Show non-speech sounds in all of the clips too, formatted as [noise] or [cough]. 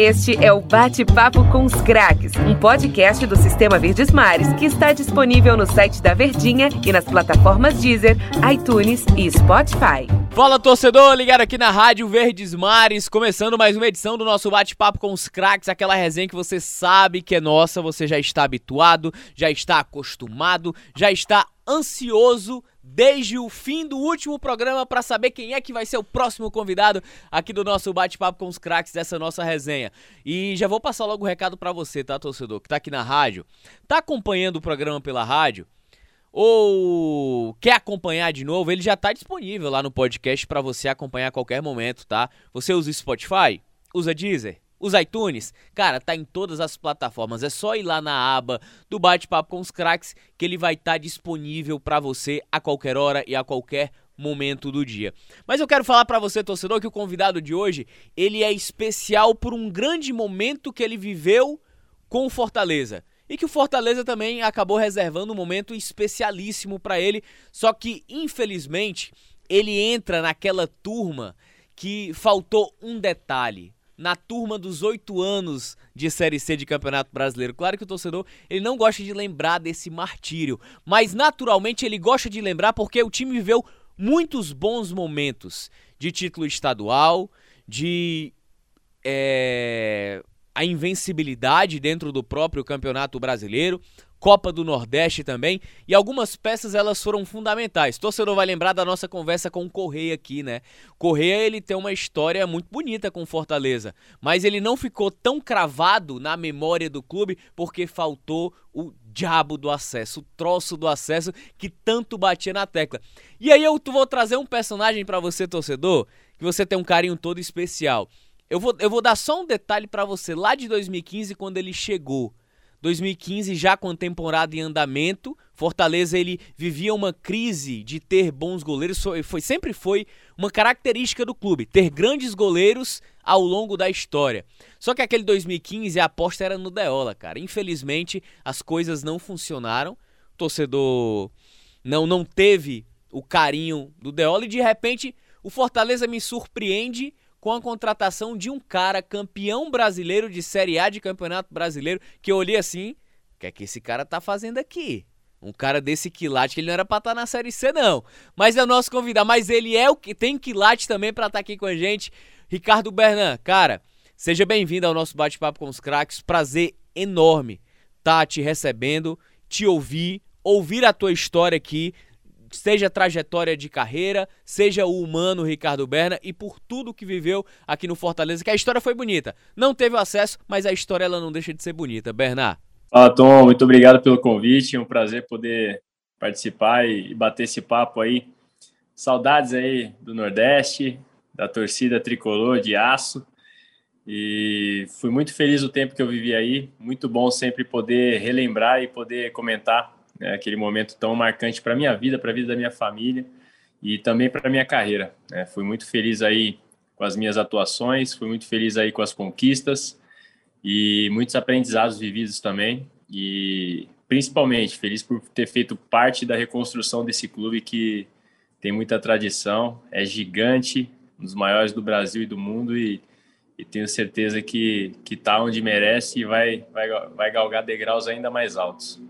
Este é o Bate-Papo com os Craques, um podcast do Sistema Verdes Mares que está disponível no site da Verdinha e nas plataformas Deezer, iTunes e Spotify. Fala torcedor, ligado aqui na Rádio Verdes Mares, começando mais uma edição do nosso Bate-Papo com os Craques, aquela resenha que você sabe que é nossa, você já está habituado, já está acostumado, já está ansioso desde o fim do último programa para saber quem é que vai ser o próximo convidado aqui do nosso bate-papo com os craques dessa nossa resenha. E já vou passar logo o um recado para você, tá, torcedor, que tá aqui na rádio, tá acompanhando o programa pela rádio ou quer acompanhar de novo, ele já tá disponível lá no podcast para você acompanhar a qualquer momento, tá? Você usa Spotify? Usa Deezer? Os iTunes, cara, tá em todas as plataformas. É só ir lá na aba do Bate-Papo com os Cracks que ele vai estar tá disponível para você a qualquer hora e a qualquer momento do dia. Mas eu quero falar para você, torcedor, que o convidado de hoje, ele é especial por um grande momento que ele viveu com o Fortaleza. E que o Fortaleza também acabou reservando um momento especialíssimo para ele, só que infelizmente ele entra naquela turma que faltou um detalhe na turma dos oito anos de Série C de Campeonato Brasileiro. Claro que o torcedor ele não gosta de lembrar desse martírio, mas naturalmente ele gosta de lembrar porque o time viveu muitos bons momentos de título estadual, de é, a invencibilidade dentro do próprio Campeonato Brasileiro. Copa do Nordeste também, e algumas peças elas foram fundamentais. Torcedor vai lembrar da nossa conversa com o Correia aqui, né? Correia ele tem uma história muito bonita com Fortaleza, mas ele não ficou tão cravado na memória do clube porque faltou o diabo do acesso, o troço do acesso que tanto batia na tecla. E aí eu vou trazer um personagem para você, torcedor, que você tem um carinho todo especial. Eu vou, eu vou dar só um detalhe para você lá de 2015 quando ele chegou. 2015 já com a temporada em andamento, Fortaleza ele vivia uma crise de ter bons goleiros, foi, foi, sempre foi uma característica do clube, ter grandes goleiros ao longo da história. Só que aquele 2015 a aposta era no Deola, cara. Infelizmente as coisas não funcionaram. O torcedor não não teve o carinho do Deola e de repente o Fortaleza me surpreende com a contratação de um cara campeão brasileiro de Série A de Campeonato Brasileiro, que eu olhei assim, o que é que esse cara tá fazendo aqui? Um cara desse quilate que ele não era pra estar tá na Série C, não. Mas é o nosso convidado. Mas ele é o que tem quilate também pra estar tá aqui com a gente. Ricardo Bernan, cara, seja bem-vindo ao nosso bate-papo com os craques. Prazer enorme tá te recebendo, te ouvir, ouvir a tua história aqui seja trajetória de carreira, seja o humano Ricardo Berna e por tudo que viveu aqui no Fortaleza, que a história foi bonita. Não teve acesso, mas a história ela não deixa de ser bonita. Bernard. Fala, Tom, muito obrigado pelo convite, é um prazer poder participar e bater esse papo aí. Saudades aí do Nordeste, da torcida tricolor de aço. E fui muito feliz o tempo que eu vivi aí. Muito bom sempre poder relembrar e poder comentar né, aquele momento tão marcante para minha vida, para a vida da minha família e também para minha carreira. Né? Fui muito feliz aí com as minhas atuações, fui muito feliz aí com as conquistas e muitos aprendizados vividos também e principalmente feliz por ter feito parte da reconstrução desse clube que tem muita tradição, é gigante, um dos maiores do Brasil e do mundo e, e tenho certeza que que está onde merece e vai vai vai galgar degraus ainda mais altos.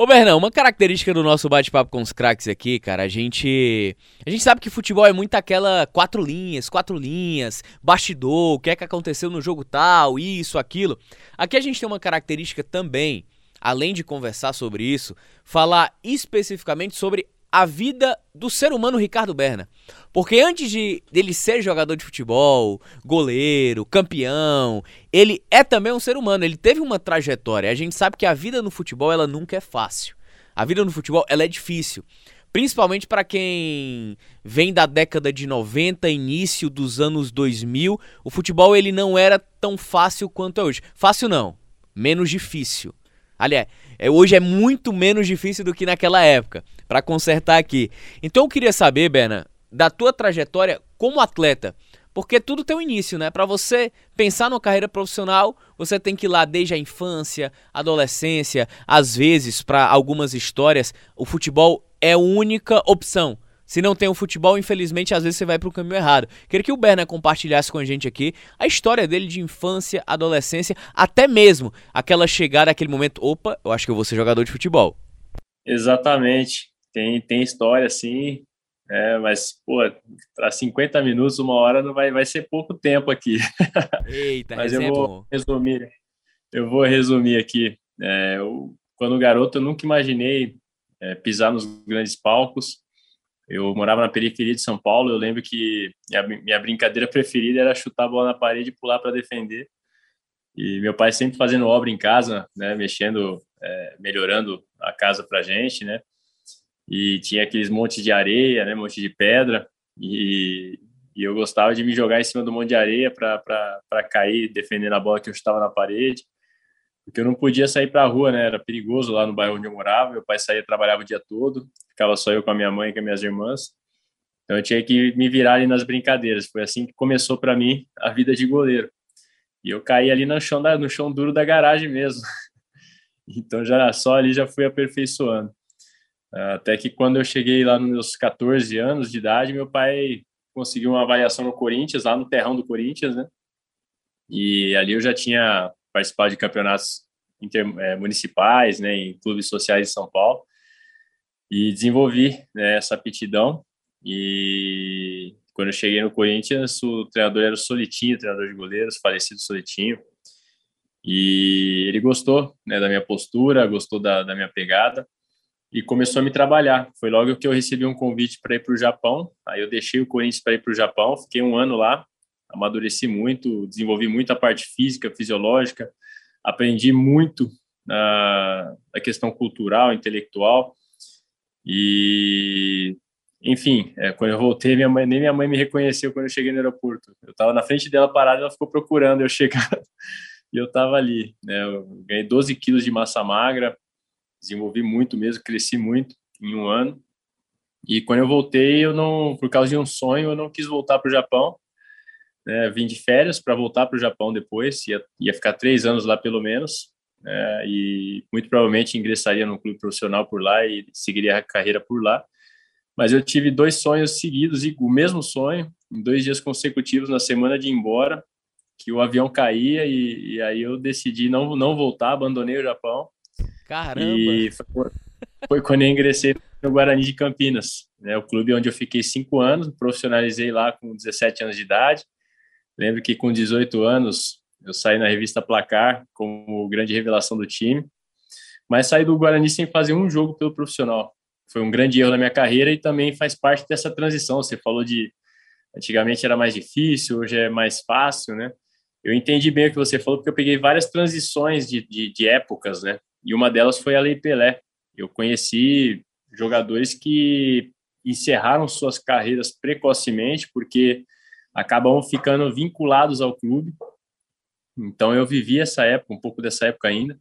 Ô Bernão, uma característica do nosso bate-papo com os craques aqui, cara, a gente. A gente sabe que futebol é muito aquela quatro linhas, quatro linhas, bastidor, o que é que aconteceu no jogo tal, isso, aquilo. Aqui a gente tem uma característica também, além de conversar sobre isso, falar especificamente sobre a vida do ser humano Ricardo Berna. Porque antes de dele ser jogador de futebol, goleiro, campeão, ele é também um ser humano, ele teve uma trajetória. A gente sabe que a vida no futebol ela nunca é fácil. A vida no futebol ela é difícil. Principalmente para quem vem da década de 90, início dos anos 2000, o futebol ele não era tão fácil quanto é hoje. Fácil não, menos difícil. Aliás, é, hoje é muito menos difícil do que naquela época, para consertar aqui. Então eu queria saber, Berna, da tua trajetória como atleta, porque tudo tem um início, né? Para você pensar numa carreira profissional, você tem que ir lá desde a infância, adolescência, às vezes, para algumas histórias, o futebol é a única opção. Se não tem o futebol, infelizmente, às vezes você vai para o caminho errado. Queria que o Berna compartilhasse com a gente aqui a história dele de infância, adolescência, até mesmo aquela chegada, aquele momento, opa, eu acho que eu vou ser jogador de futebol. Exatamente. Tem, tem história, sim. É, mas, pô, para 50 minutos, uma hora, não vai, vai ser pouco tempo aqui. [laughs] Eita, mas eu vou resumir. Eu vou resumir aqui. É, eu, quando garoto, eu nunca imaginei é, pisar nos grandes palcos. Eu morava na periferia de São Paulo. Eu lembro que minha, minha brincadeira preferida era chutar a bola na parede e pular para defender. E meu pai sempre fazendo obra em casa, né, mexendo, é, melhorando a casa para gente, né. E tinha aqueles montes de areia, né, monte de pedra. E, e eu gostava de me jogar em cima do monte de areia para cair defendendo a bola que eu estava na parede porque eu não podia sair para a rua, né? Era perigoso lá no bairro onde eu morava. Meu pai saía, trabalhava o dia todo, ficava só eu com a minha mãe e com as minhas irmãs. Então eu tinha que me virar ali nas brincadeiras. Foi assim que começou para mim a vida de goleiro. E eu caí ali no chão, da, no chão duro da garagem mesmo. [laughs] Então já só ali já fui aperfeiçoando. Até que quando eu cheguei lá nos meus 14 anos de idade, meu pai conseguiu uma avaliação no Corinthians, lá no terrão do Corinthians, né? E ali eu já tinha participar de campeonatos inter, é, municipais, né, em clubes sociais de São Paulo, e desenvolvi né, essa aptidão. E quando eu cheguei no Corinthians, o treinador era o Solitinho, treinador de goleiros, falecido Solitinho. E ele gostou né, da minha postura, gostou da, da minha pegada e começou a me trabalhar. Foi logo que eu recebi um convite para ir para o Japão. Aí eu deixei o Corinthians para ir para o Japão, fiquei um ano lá, amadureci muito, desenvolvi muito a parte física, fisiológica, aprendi muito na, na questão cultural, intelectual e enfim, é, quando eu voltei, minha mãe, nem minha mãe me reconheceu quando eu cheguei no aeroporto. Eu estava na frente dela parada, ela ficou procurando eu chegar [laughs] e eu estava ali. Né? Eu ganhei 12 quilos de massa magra, desenvolvi muito mesmo, cresci muito em um ano. E quando eu voltei, eu não, por causa de um sonho, eu não quis voltar para o Japão né, vim de férias para voltar para o Japão depois, ia, ia ficar três anos lá pelo menos, é, e muito provavelmente ingressaria no clube profissional por lá e seguiria a carreira por lá. Mas eu tive dois sonhos seguidos, e o mesmo sonho, em dois dias consecutivos, na semana de ir embora, que o avião caía, e, e aí eu decidi não, não voltar, abandonei o Japão. Caramba! E foi, foi quando eu ingressei no Guarani de Campinas, né, o clube onde eu fiquei cinco anos, profissionalizei lá com 17 anos de idade, Lembro que com 18 anos eu saí na revista Placar como grande revelação do time, mas saí do Guarani sem fazer um jogo pelo profissional. Foi um grande erro na minha carreira e também faz parte dessa transição. Você falou de antigamente era mais difícil, hoje é mais fácil, né? Eu entendi bem o que você falou porque eu peguei várias transições de, de, de épocas, né? E uma delas foi a Lei Pelé. Eu conheci jogadores que encerraram suas carreiras precocemente porque acabam ficando vinculados ao clube. Então eu vivi essa época, um pouco dessa época ainda,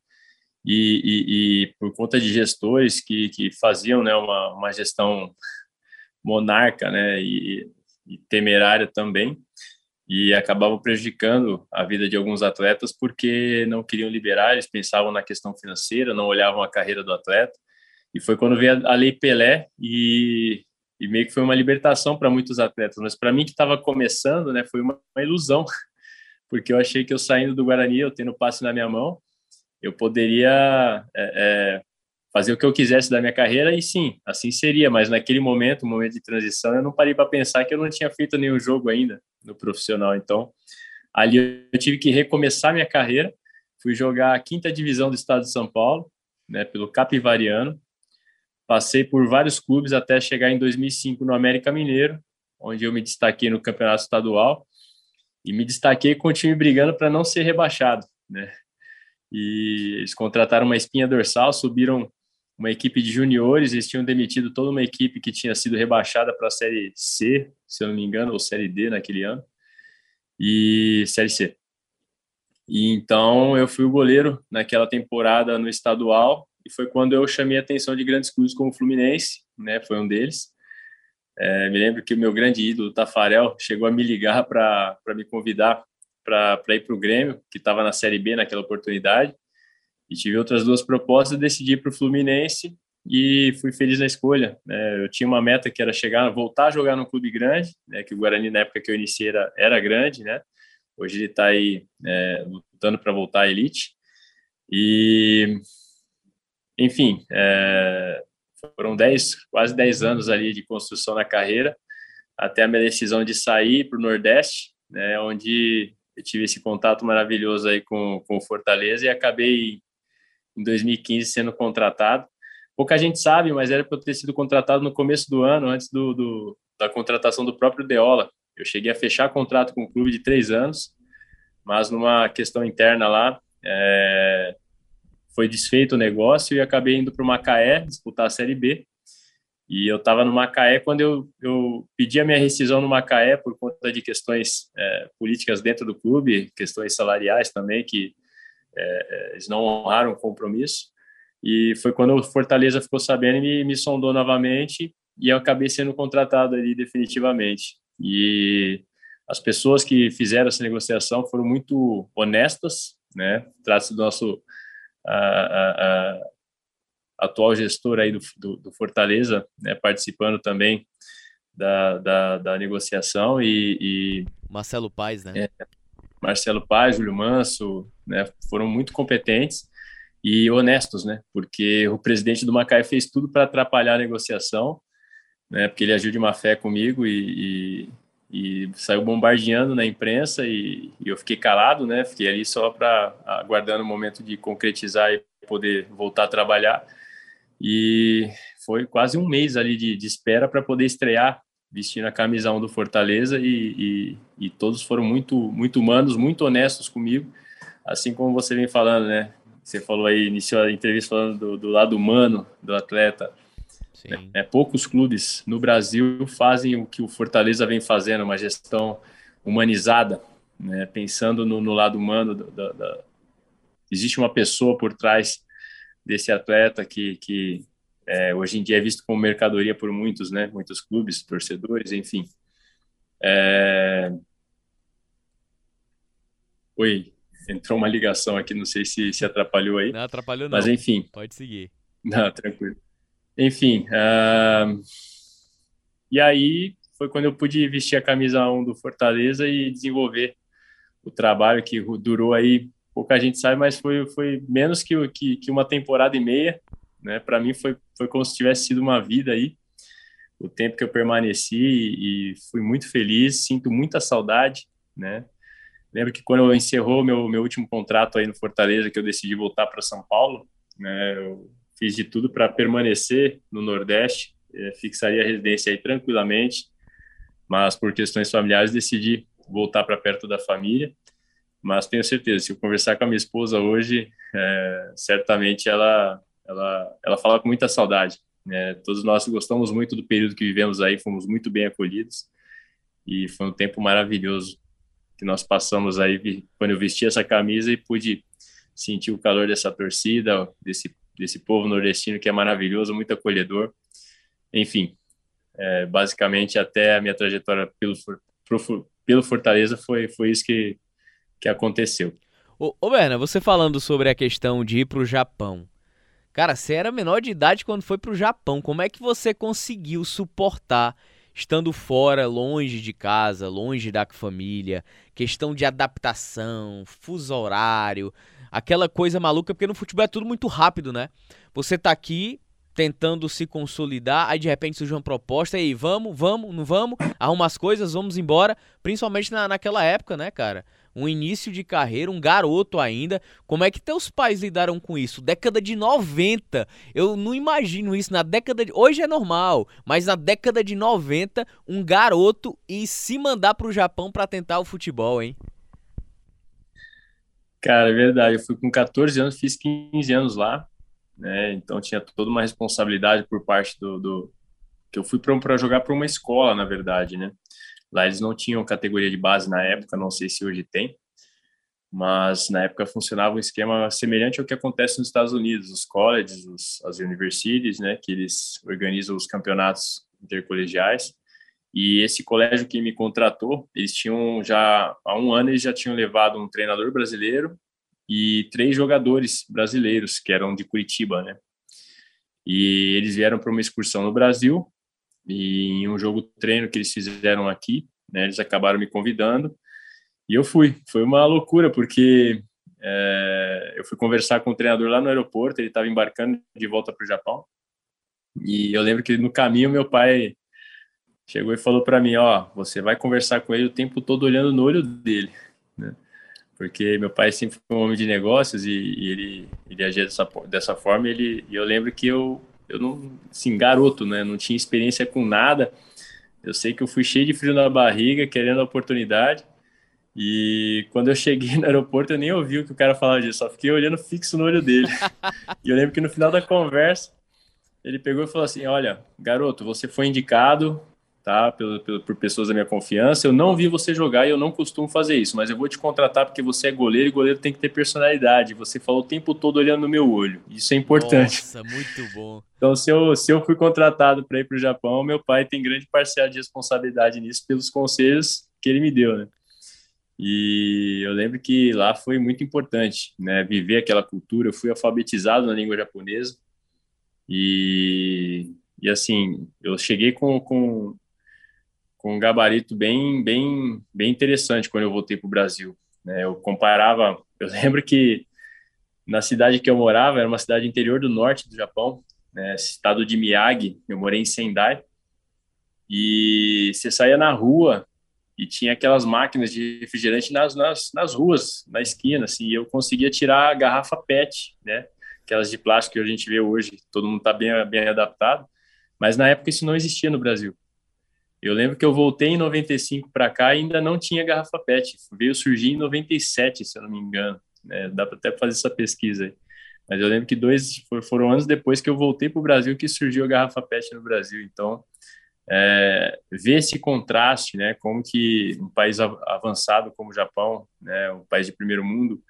e, e, e por conta de gestores que, que faziam né, uma, uma gestão monarca né, e, e temerária também, e acabavam prejudicando a vida de alguns atletas porque não queriam liberar, eles pensavam na questão financeira, não olhavam a carreira do atleta. E foi quando veio a Lei Pelé e e meio que foi uma libertação para muitos atletas, mas para mim que estava começando, né, foi uma, uma, ilusão, [laughs] porque eu achei que eu saindo do Guarani, eu tendo o passe na minha mão, eu poderia é, é, fazer o que eu quisesse da minha carreira e sim, assim seria, mas naquele momento, momento de transição, eu não parei para pensar que eu não tinha feito nenhum jogo ainda no profissional, então ali eu tive que recomeçar minha carreira, fui jogar a quinta divisão do estado de São Paulo, né, pelo Capivariano, Passei por vários clubes até chegar em 2005 no América Mineiro, onde eu me destaquei no campeonato estadual e me destaquei com o time brigando para não ser rebaixado, né? E eles contrataram uma espinha dorsal, subiram uma equipe de juniores, eles tinham demitido toda uma equipe que tinha sido rebaixada para a Série C, se eu não me engano, ou Série D naquele ano, e Série C. E então eu fui o goleiro naquela temporada no estadual e foi quando eu chamei a atenção de grandes clubes como o Fluminense, né, foi um deles. É, me lembro que o meu grande ídolo, Tafarel, chegou a me ligar para me convidar para ir para o Grêmio, que estava na Série B naquela oportunidade, e tive outras duas propostas, decidi para o Fluminense, e fui feliz na escolha. Né? Eu tinha uma meta que era chegar, voltar a jogar no clube grande, né? que o Guarani na época que eu iniciei era, era grande, né? Hoje ele está aí é, lutando para voltar à elite. E, enfim, é, foram 10, quase 10 anos ali de construção na carreira, até a minha decisão de sair para o Nordeste, né, onde eu tive esse contato maravilhoso aí com, com o Fortaleza e acabei em 2015 sendo contratado. Pouca gente sabe, mas era para eu ter sido contratado no começo do ano, antes do, do, da contratação do próprio Deola. Eu cheguei a fechar contrato com o clube de três anos, mas numa questão interna lá, é, foi desfeito o negócio e acabei indo para o Macaé disputar a Série B. E eu estava no Macaé quando eu, eu pedi a minha rescisão no Macaé por conta de questões é, políticas dentro do clube, questões salariais também, que é, é eles não honraram o compromisso. E foi quando o Fortaleza ficou sabendo e me, me sondou novamente e eu acabei sendo contratado ali definitivamente. E as pessoas que fizeram essa negociação foram muito honestas, né? Trata-se do nosso a, a, a, atual gestor aí do, do, do Fortaleza, né? Participando também da, da, da negociação e, e, Marcelo Paes, né? É, Marcelo Paes, Júlio Manso, né? Foram muito competentes e honestos, né? Porque o presidente do Macaé fez tudo para atrapalhar a negociação, né? Porque ele agiu de má fé comigo e, e, e saiu bombardeando na imprensa e, e, eu fiquei calado, né? Fiquei ali só para aguardando o momento de concretizar e poder voltar a trabalhar. E foi quase um mês ali de, de espera para poder estrear vestindo a camisa 1 do Fortaleza e, e, todos foram muito muito humanos, muito honestos comigo, assim como você vem falando, né? Você falou aí, iniciou a entrevista falando do, do lado humano do atleta. Sim. É, poucos clubes no Brasil fazem o que o Fortaleza vem fazendo, uma gestão humanizada, né? pensando no, no lado humano. Da, da, Existe uma pessoa por trás desse atleta que, que é, hoje em dia é visto como mercadoria por muitos, né? muitos clubes, torcedores, enfim. É... Oi, entrou uma ligação aqui, não sei se, se atrapalhou aí. Não, atrapalhou não. Mas enfim. Pode seguir. Não, tranquilo. Enfim, uh... e aí foi quando eu pude vestir a camisa 1 do Fortaleza e desenvolver o trabalho que durou aí, pouca gente sabe, mas foi, foi menos que, que, que uma temporada e meia, né? Para mim foi, foi como se tivesse sido uma vida aí, o tempo que eu permaneci e, e fui muito feliz, sinto muita saudade, né? Lembro que quando eu encerrou meu meu último contrato aí no Fortaleza, que eu decidi voltar para São Paulo, né? Eu fiz de tudo para permanecer no Nordeste, é, fixaria a residência aí tranquilamente, mas por questões familiares decidi voltar para perto da família. Mas tenho certeza, se eu conversar com a minha esposa hoje, é, certamente ela ela ela fala com muita saudade. Né? Todos nós gostamos muito do período que vivemos aí, fomos muito bem acolhidos e foi um tempo maravilhoso que nós passamos aí quando eu vesti essa camisa e pude sentir o calor dessa torcida, desse, desse povo nordestino que é maravilhoso, muito acolhedor. Enfim, é, basicamente até a minha trajetória pelo, pro, pelo Fortaleza foi, foi isso que, que aconteceu. Ô, ô Berna, você falando sobre a questão de ir para o Japão. Cara, você era menor de idade quando foi para o Japão. Como é que você conseguiu suportar estando fora, longe de casa, longe da família, questão de adaptação, fuso horário, aquela coisa maluca, porque no futebol é tudo muito rápido, né? Você tá aqui tentando se consolidar, aí de repente surge uma proposta, e aí, vamos, vamos, não vamos, arruma as coisas, vamos embora, principalmente na, naquela época, né, cara? um início de carreira, um garoto ainda. Como é que teus pais lidaram com isso? Década de 90. Eu não imagino isso na década de. Hoje é normal, mas na década de 90, um garoto e se mandar pro Japão para tentar o futebol, hein? Cara, é verdade. Eu fui com 14 anos, fiz 15 anos lá, né? Então tinha toda uma responsabilidade por parte do. do... que eu fui para jogar para uma escola, na verdade, né? Lá eles não tinham categoria de base na época, não sei se hoje tem, mas na época funcionava um esquema semelhante ao que acontece nos Estados Unidos, os colleges, os, as universities, né, que eles organizam os campeonatos intercolegiais. E esse colégio que me contratou, eles tinham já há um ano eles já tinham levado um treinador brasileiro e três jogadores brasileiros que eram de Curitiba, né? E eles vieram para uma excursão no Brasil e em um jogo treino que eles fizeram aqui, né, eles acabaram me convidando e eu fui. Foi uma loucura porque é, eu fui conversar com o treinador lá no aeroporto, ele estava embarcando de volta para o Japão e eu lembro que no caminho meu pai chegou e falou para mim, ó, você vai conversar com ele o tempo todo olhando no olho dele, né? Porque meu pai sempre foi um homem de negócios e, e ele, ele agia dessa, dessa forma. E, ele, e eu lembro que eu, eu não, assim, garoto, né? Não tinha experiência com nada. Eu sei que eu fui cheio de frio na barriga, querendo a oportunidade. E quando eu cheguei no aeroporto, eu nem ouvi o que o cara falava disso, só fiquei olhando fixo no olho dele. [laughs] e eu lembro que no final da conversa, ele pegou e falou assim: Olha, garoto, você foi indicado tá? Por, por, por, pessoas da minha confiança. Eu não vi você jogar e eu não costumo fazer isso, mas eu vou te contratar porque você é goleiro e goleiro tem que ter personalidade. Você falou o tempo todo olhando no meu olho. Isso é importante. Nossa, muito bom. Então, se eu, se eu fui contratado para ir para o Japão, meu pai tem grande parcela de responsabilidade nisso pelos conselhos que ele me deu, né? E eu lembro que lá foi muito importante, né? Viver aquela cultura. Eu fui alfabetizado na língua japonesa e, e assim, eu cheguei com, com com um gabarito bem, bem, bem interessante quando eu voltei para o Brasil. Né? Eu comparava, eu [laughs] lembro que na cidade que eu morava, era uma cidade interior do norte do Japão, né? estado de Miyagi, eu morei em Sendai, e você saía na rua e tinha aquelas máquinas de refrigerante nas, nas, nas ruas, na esquina, assim, e eu conseguia tirar a garrafa PET, né? Aquelas de plástico que a gente vê hoje, todo mundo está bem, bem adaptado, mas na época isso não existia no Brasil. Eu lembro que eu voltei em 95 para cá e ainda não tinha garrafa PET. Veio surgir em 97, se eu não me engano. É, dá para até fazer essa pesquisa aí. Mas eu lembro que dois foram anos depois que eu voltei para o Brasil que surgiu a garrafa PET no Brasil. Então, é, ver esse contraste, né, como que um país avançado como o Japão, né, um país de primeiro mundo,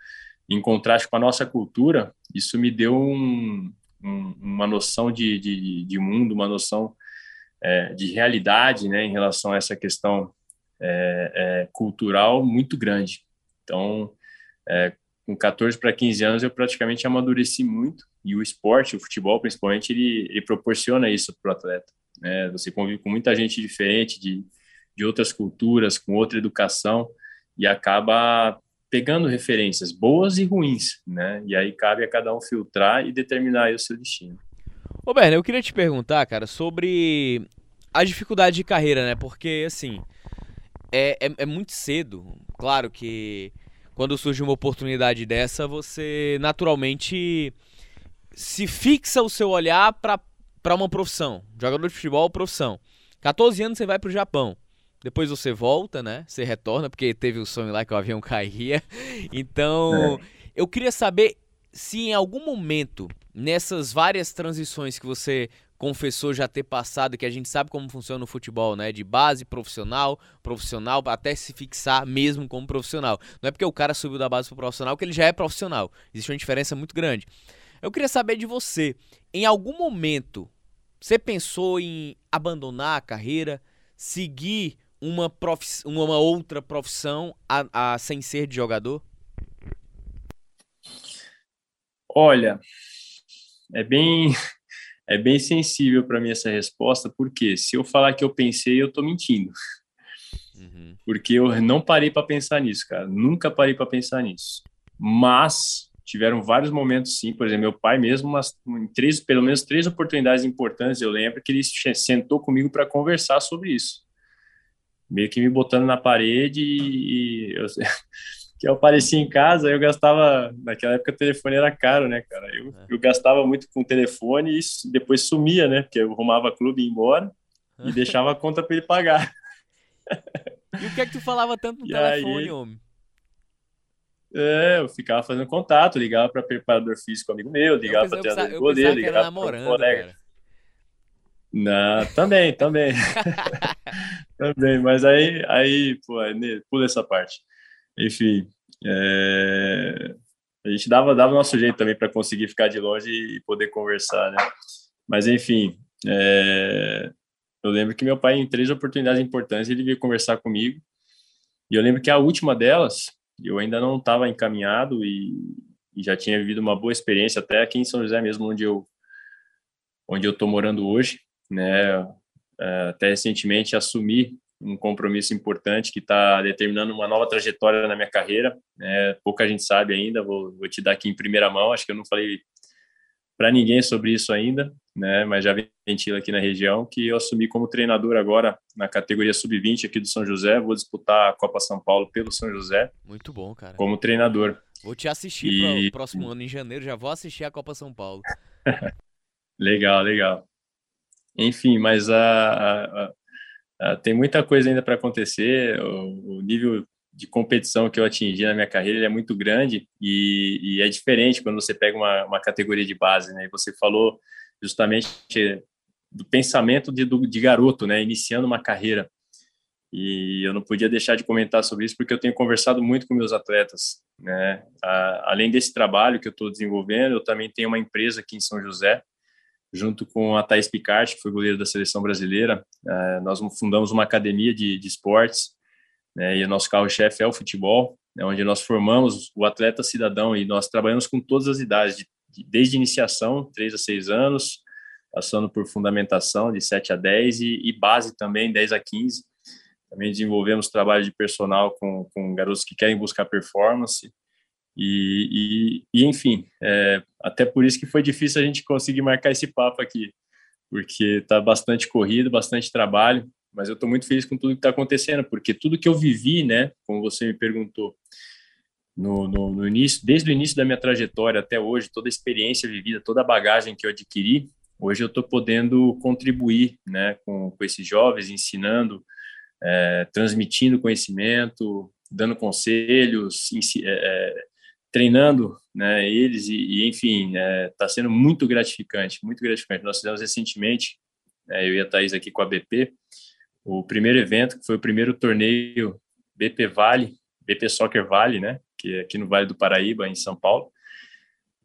em contraste com a nossa cultura, isso me deu um, um, uma noção de, de, de mundo, uma noção é, de realidade né, em relação a essa questão é, é cultural muito grande. Então, é, com 14 para 15 anos, eu praticamente amadureci muito, e o esporte, o futebol principalmente, ele, ele proporciona isso para o atleta. Né? Você convive com muita gente diferente, de, de outras culturas, com outra educação, e acaba pegando referências boas e ruins, né? E aí cabe a cada um filtrar e determinar o seu destino. Ô, Berna, eu queria te perguntar, cara, sobre a dificuldade de carreira, né? Porque, assim, é, é, é, muito cedo. Claro que quando surge uma oportunidade dessa, você naturalmente se fixa o seu olhar para uma profissão. Jogador de futebol, profissão. 14 anos você vai para o Japão. Depois você volta, né? Você retorna, porque teve o sonho lá que o avião [laughs] caía. Então, é. eu queria saber se em algum momento nessas várias transições que você confessou já ter passado, que a gente sabe como funciona o futebol, né? De base profissional, profissional, até se fixar mesmo como profissional. Não é porque o cara subiu da base para profissional que ele já é profissional. Existe uma diferença muito grande. Eu queria saber de você, em algum momento, você pensou em abandonar a carreira, seguir uma, profiss... uma outra profissão a, a, sem ser de jogador? Olha, é bem [laughs] é bem sensível para mim essa resposta, porque se eu falar que eu pensei, eu estou mentindo. Uhum. Porque eu não parei para pensar nisso, cara. Nunca parei para pensar nisso. Mas tiveram vários momentos, sim. Por exemplo, meu pai mesmo, umas, em três, pelo menos três oportunidades importantes, eu lembro que ele sentou comigo para conversar sobre isso. Meio que me botando na parede e, e eu, que eu aparecia em casa, eu gastava, naquela época o telefone era caro, né, cara? Eu, é. eu gastava muito com o telefone e depois sumia, né? Porque eu arrumava clube e ia embora e deixava a conta para ele pagar. E o que é que tu falava tanto no e telefone, aí, homem? É, eu ficava fazendo contato, ligava para preparador físico amigo meu, ligava para treinador de goleiro, ligava para colega. Cara. Não, também, também. [laughs] também, mas aí, aí, pô, pula essa parte enfim, é, a gente dava, dava nosso jeito também para conseguir ficar de longe e poder conversar, né? Mas, enfim, é, eu lembro que meu pai, em três oportunidades importantes, ele veio conversar comigo. E eu lembro que a última delas, eu ainda não estava encaminhado e, e, já tinha vivido uma boa experiência, até aqui em São José mesmo, onde eu, onde eu estou morando hoje, né? É, até recentemente assumi um compromisso importante que está determinando uma nova trajetória na minha carreira. Né? Pouca gente sabe ainda, vou, vou te dar aqui em primeira mão. Acho que eu não falei para ninguém sobre isso ainda, né? Mas já ventila aqui na região que eu assumi como treinador agora na categoria sub-20 aqui do São José. Vou disputar a Copa São Paulo pelo São José. Muito bom, cara. Como treinador. Vou te assistir e... pro próximo ano em janeiro. Já vou assistir a Copa São Paulo. [laughs] legal, legal. Enfim, mas a, a, a, tem muita coisa ainda para acontecer. O, o nível de competição que eu atingi na minha carreira é muito grande e, e, é diferente quando você pega uma, uma categoria de base, né? E você falou justamente do pensamento de, do, de garoto, né? Iniciando uma carreira. E eu não podia deixar de comentar sobre isso porque eu tenho conversado muito com meus atletas, né? A, além desse trabalho que eu estou desenvolvendo, eu também tenho uma empresa aqui em São José, junto com a Thais Picard, que foi goleiro da seleção brasileira. Uh, nós fundamos uma academia de, de esportes né, e o nosso carro-chefe é o futebol, né, onde nós formamos o atleta cidadão e nós trabalhamos com todas as idades, de, de, desde iniciação, 3 a 6 anos, passando por fundamentação, de 7 a 10 e, e base também, 10 a 15. Também desenvolvemos trabalho de personal com, com garotos que querem buscar performance. E, e, e enfim, é, até por isso que foi difícil a gente conseguir marcar esse papo aqui, porque está bastante corrido, bastante trabalho mas eu estou muito feliz com tudo que está acontecendo, porque tudo que eu vivi, né, como você me perguntou, no, no, no, início, desde o início da minha trajetória até hoje, toda a experiência vivida, toda a bagagem que eu adquiri, hoje eu estou podendo contribuir, né, com, com esses jovens, ensinando, é, transmitindo conhecimento, dando conselhos, é, é, treinando, né, eles e, e enfim, está é, sendo muito gratificante, muito gratificante. Nós fizemos recentemente, é, eu e a Thaís aqui com a BP, o primeiro evento, que foi o primeiro torneio BP Vale, BP Soccer Vale, né, que é aqui no Vale do Paraíba, em São Paulo.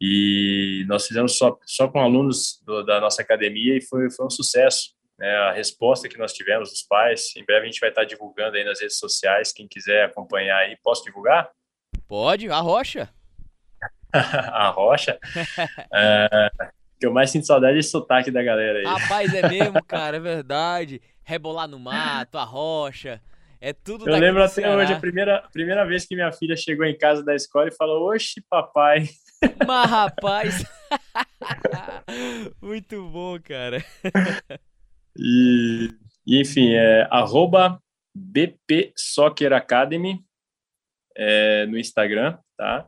E nós fizemos só, só com alunos do, da nossa academia e foi, foi um sucesso. Né? A resposta que nós tivemos dos pais, em breve a gente vai estar divulgando aí nas redes sociais, quem quiser acompanhar aí, posso divulgar? Pode, a rocha. [laughs] a rocha. é, que eu mais sinto saudade é esse sotaque da galera aí. Rapaz, é mesmo, [laughs] cara, é verdade rebolar no mato, a rocha. É tudo Eu lembro até Ceará. hoje, a primeira, primeira vez que minha filha chegou em casa da escola e falou: Oxe, papai. [laughs] Mas, rapaz. Muito bom, cara. E, e enfim, é arroba BP Soccer Academy é, no Instagram, tá?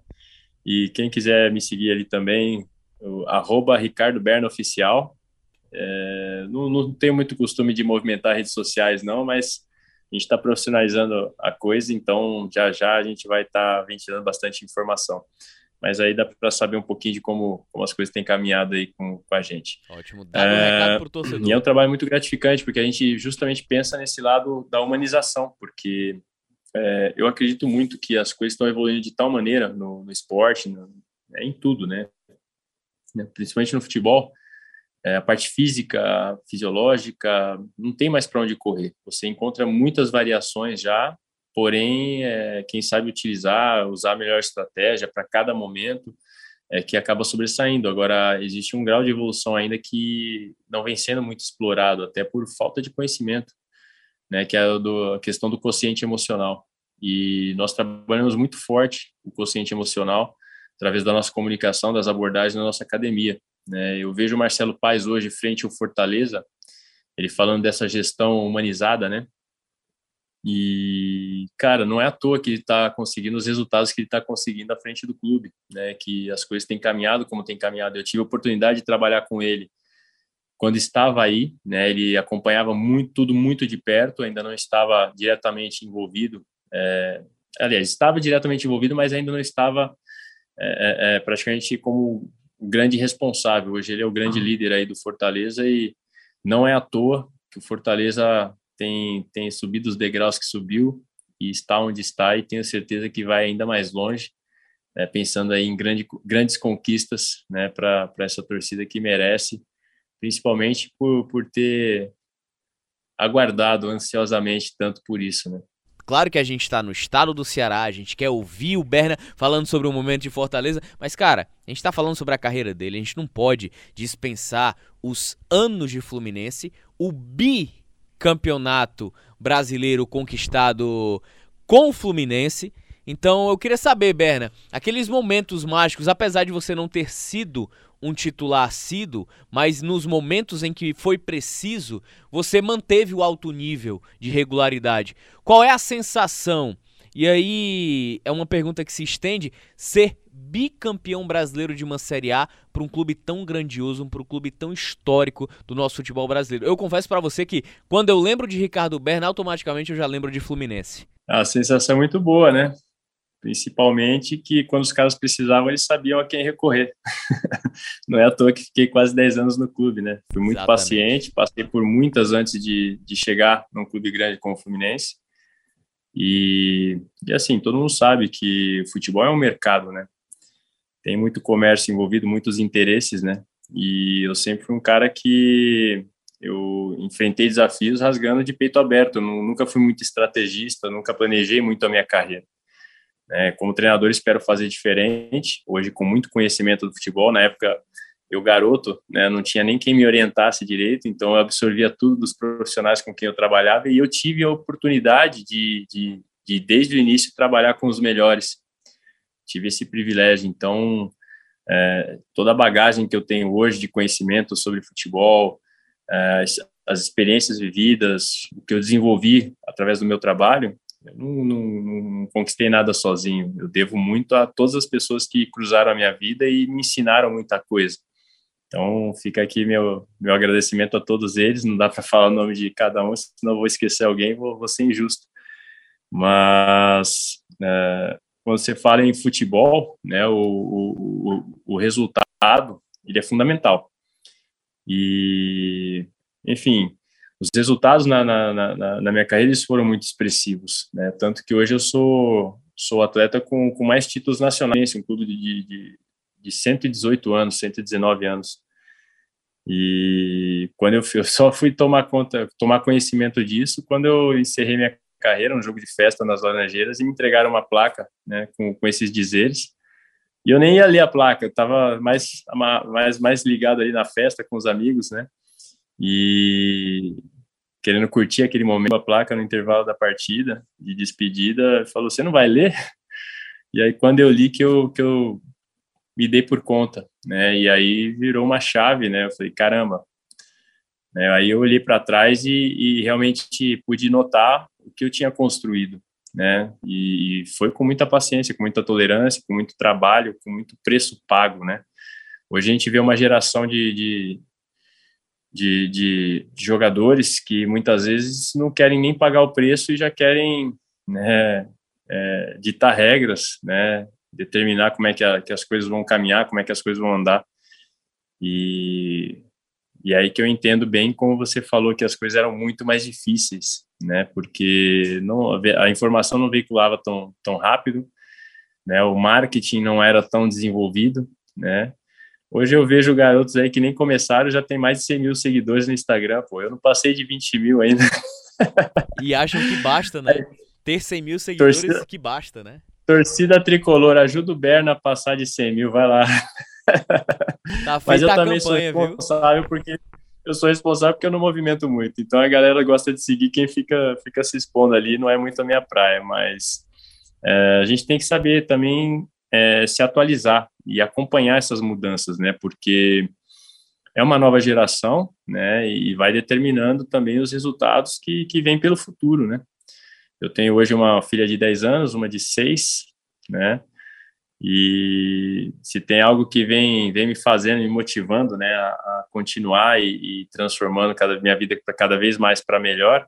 E quem quiser me seguir ali também, o, arroba Ricardo Berno Oficial, é, não, não tenho muito costume de movimentar redes sociais, não, mas a gente está profissionalizando a coisa, então já já a gente vai estar tá ventilando bastante informação. Mas aí dá para saber um pouquinho de como, como as coisas têm caminhado aí com, com a gente. Ótimo, dá um é, recado para o torcedor. E é um trabalho muito gratificante, porque a gente justamente pensa nesse lado da humanização, porque é, eu acredito muito que as coisas estão evoluindo de tal maneira no, no esporte, no, é, em tudo, né? Principalmente no futebol, é, a parte física, fisiológica, não tem mais para onde correr. Você encontra muitas variações já, porém, é, quem sabe utilizar, usar a melhor estratégia para cada momento, é que acaba sobressaindo. Agora, existe um grau de evolução ainda que não vem sendo muito explorado, até por falta de conhecimento, né, que é a, do, a questão do consciente emocional. E nós trabalhamos muito forte o consciente emocional através da nossa comunicação, das abordagens na nossa academia. Né? Eu vejo o Marcelo Paes hoje frente ao Fortaleza, ele falando dessa gestão humanizada, né? E, cara, não é à toa que ele está conseguindo os resultados que ele está conseguindo à frente do clube, né? Que as coisas têm caminhado como têm caminhado. Eu tive a oportunidade de trabalhar com ele quando estava aí, né? Ele acompanhava muito, tudo muito de perto, ainda não estava diretamente envolvido. É, aliás, estava diretamente envolvido, mas ainda não estava é, é, é praticamente como o grande responsável. Hoje ele é o grande líder aí do Fortaleza e não é à toa que o Fortaleza tem, tem subido os degraus que subiu e está onde está e tenho certeza que vai ainda mais longe, né, pensando aí em grande, grandes conquistas né, para essa torcida que merece, principalmente por, por ter aguardado ansiosamente tanto por isso, né? Claro que a gente está no estado do Ceará, a gente quer ouvir o Berna falando sobre o momento de Fortaleza, mas cara, a gente está falando sobre a carreira dele, a gente não pode dispensar os anos de Fluminense, o bicampeonato brasileiro conquistado com o Fluminense. Então eu queria saber, Berna, aqueles momentos mágicos, apesar de você não ter sido um titular assíduo, mas nos momentos em que foi preciso, você manteve o alto nível de regularidade. Qual é a sensação? E aí é uma pergunta que se estende: ser bicampeão brasileiro de uma Série A para um clube tão grandioso, para um clube tão histórico do nosso futebol brasileiro. Eu confesso para você que quando eu lembro de Ricardo Berna, automaticamente eu já lembro de Fluminense. A sensação é muito boa, né? Principalmente que quando os caras precisavam, eles sabiam a quem recorrer. [laughs] Não é à toa que fiquei quase 10 anos no clube, né? Fui muito Exatamente. paciente, passei por muitas antes de, de chegar num clube grande como o Fluminense. E, e assim, todo mundo sabe que futebol é um mercado, né? Tem muito comércio envolvido, muitos interesses, né? E eu sempre fui um cara que eu enfrentei desafios rasgando de peito aberto. Eu nunca fui muito estrategista, nunca planejei muito a minha carreira. É, como treinador, espero fazer diferente. Hoje, com muito conhecimento do futebol, na época eu garoto, né, não tinha nem quem me orientasse direito, então eu absorvia tudo dos profissionais com quem eu trabalhava e eu tive a oportunidade de, de, de desde o início, trabalhar com os melhores. Tive esse privilégio, então é, toda a bagagem que eu tenho hoje de conhecimento sobre futebol, é, as experiências vividas, o que eu desenvolvi através do meu trabalho, eu não, não, não, conquistei nada sozinho. Eu devo muito a todas as pessoas que cruzaram a minha vida e me ensinaram muita coisa. Então, fica aqui meu, meu agradecimento a todos eles. Não dá para falar o nome de cada um, senão eu vou esquecer alguém, vou, vou ser injusto. Mas, é, quando você fala em futebol, né, o, o, o resultado ele é fundamental. E, enfim, os resultados na, na, na, na, minha carreira eles foram muito expressivos, né? Tanto que hoje eu sou sou atleta com, com mais títulos nacionais, um clube de, de, de 118 anos, 119 anos. E quando eu, eu só fui tomar conta, tomar conhecimento disso quando eu encerrei minha carreira, um jogo de festa nas Laranjeiras, e me entregaram uma placa, né, com, com esses dizeres. E eu nem ia ler a placa, eu estava mais, mais, mais ligado ali na festa com os amigos, né? E querendo curtir aquele momento, a placa no intervalo da partida, de despedida, falou: Você não vai ler? E aí, quando eu li, que eu, que eu me dei por conta, né? E aí virou uma chave, né? Eu falei: Caramba. Né? Aí eu olhei para trás e, e realmente pude notar o que eu tinha construído, né? E foi com muita paciência, com muita tolerância, com muito trabalho, com muito preço pago, né? Hoje a gente vê uma geração de, de, de, de, de jogadores que muitas vezes não querem nem pagar o preço e já querem né, é, ditar regras, né? Determinar como é que, a, que as coisas vão caminhar, como é que as coisas vão andar. E e aí que eu entendo bem como você falou que as coisas eram muito mais difíceis, né? Porque não, a informação não veiculava tão, tão rápido, né? O marketing não era tão desenvolvido, né? Hoje eu vejo garotos aí que nem começaram, já tem mais de 100 mil seguidores no Instagram, pô. Eu não passei de 20 mil ainda. [laughs] E acham que basta, né? Ter 100 mil seguidores torcida, que basta, né? Torcida tricolor, ajuda o Berna a passar de 100 mil, vai lá. Tá Mas eu também campanha, sou responsável viu? porque eu sou responsável porque eu não movimento muito. Então a galera gosta de seguir quem fica, fica se expondo ali, não é muito a minha praia, mas é, a gente tem que saber também é, se atualizar e acompanhar essas mudanças, né? Porque é uma nova geração, né? E vai determinando também os resultados que, que vêm pelo futuro, né? Eu tenho hoje uma filha de 10 anos, uma de 6, né? E se tem algo que vem, vem me fazendo, me motivando, né, a, a continuar e, e, transformando cada minha vida cada vez mais para melhor,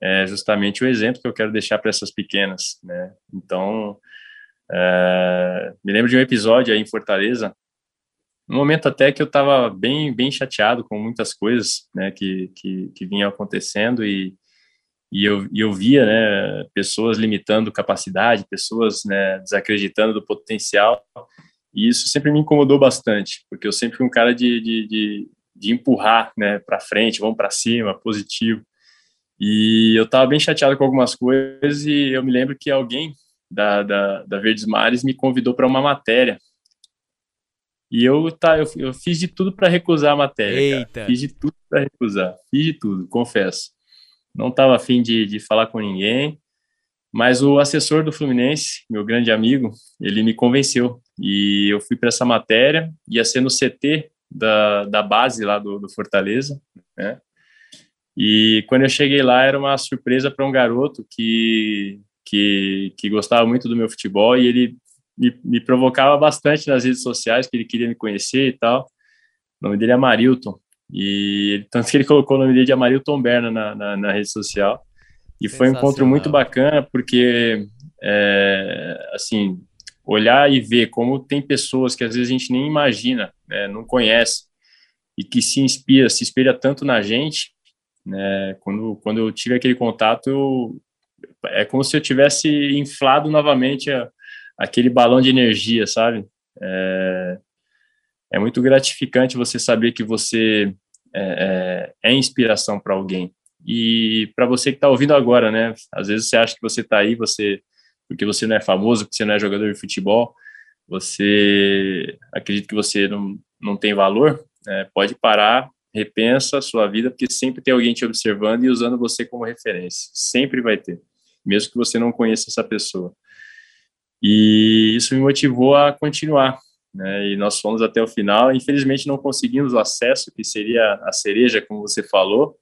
é justamente o exemplo que eu quero deixar para essas pequenas, né. Então, é, me lembro de um episódio aí em Fortaleza, um momento até que eu estava bem, bem chateado com muitas coisas, né, que, que, que acontecendo e e eu, eu via né, pessoas limitando capacidade, pessoas né, desacreditando do potencial, e isso sempre me incomodou bastante, porque eu sempre fui um cara de, de, de, de empurrar né, para frente, vamos para cima, positivo. E eu estava bem chateado com algumas coisas, e eu me lembro que alguém da, da, da Verdes Mares me convidou para uma matéria E eu, tá, eu, eu fiz de tudo para recusar a matéria. Eita. Cara. Fiz de tudo para recusar. Fiz de tudo, confesso. Não estava afim de, de falar com ninguém. Mas o assessor do Fluminense, meu grande amigo, ele me convenceu. E eu fui para essa matéria, ia ser no CT da, da base lá do, do Fortaleza, né? E quando eu cheguei lá, era uma surpresa para um garoto que, que, que gostava muito do meu futebol e ele me, me, provocava bastante nas redes sociais, que ele queria me conhecer e tal. O nome dele é Amarilton. E tanto que ele colocou o nome dele de Amarilton Berna na, na, na rede social. E foi um encontro muito bacana, porque, é, assim, olhar e ver como tem pessoas que às vezes a gente nem imagina, né, não conhece, e que se inspira, se espelha tanto na gente, né, quando, quando eu tive aquele contato, eu, é como se eu tivesse inflado novamente a, aquele balão de energia, sabe? É, é muito gratificante você saber que você é, é, é inspiração para alguém. E para você que está ouvindo agora, né? Às vezes você acha que você está aí, você porque você não é famoso, porque você não é jogador de futebol, você acredita que você não, não tem valor, né? pode parar, repensa a sua vida, porque sempre tem alguém te observando e usando você como referência. Sempre vai ter, mesmo que você não conheça essa pessoa. E isso me motivou a continuar. Né? E nós fomos até o final. Infelizmente, não conseguimos o acesso, que seria a cereja, como você falou,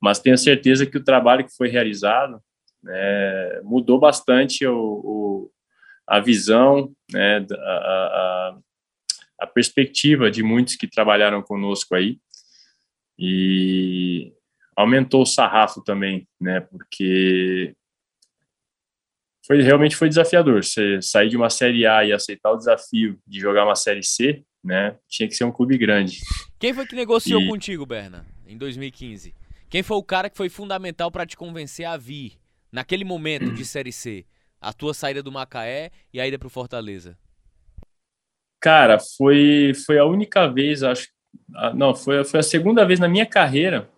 mas tenho certeza que o trabalho que foi realizado né, mudou bastante o, o, a visão, né, a, a, a perspectiva de muitos que trabalharam conosco aí e aumentou o sarrafo também, né, porque foi realmente foi desafiador. Você sair de uma série A e aceitar o desafio de jogar uma série C, né? Tinha que ser um clube grande. Quem foi que negociou e... contigo, Berna, em 2015? Quem foi o cara que foi fundamental para te convencer a vir naquele momento de série C? A tua saída do Macaé e a ida para o Fortaleza? Cara, foi foi a única vez, acho, não, foi, foi a segunda vez na minha carreira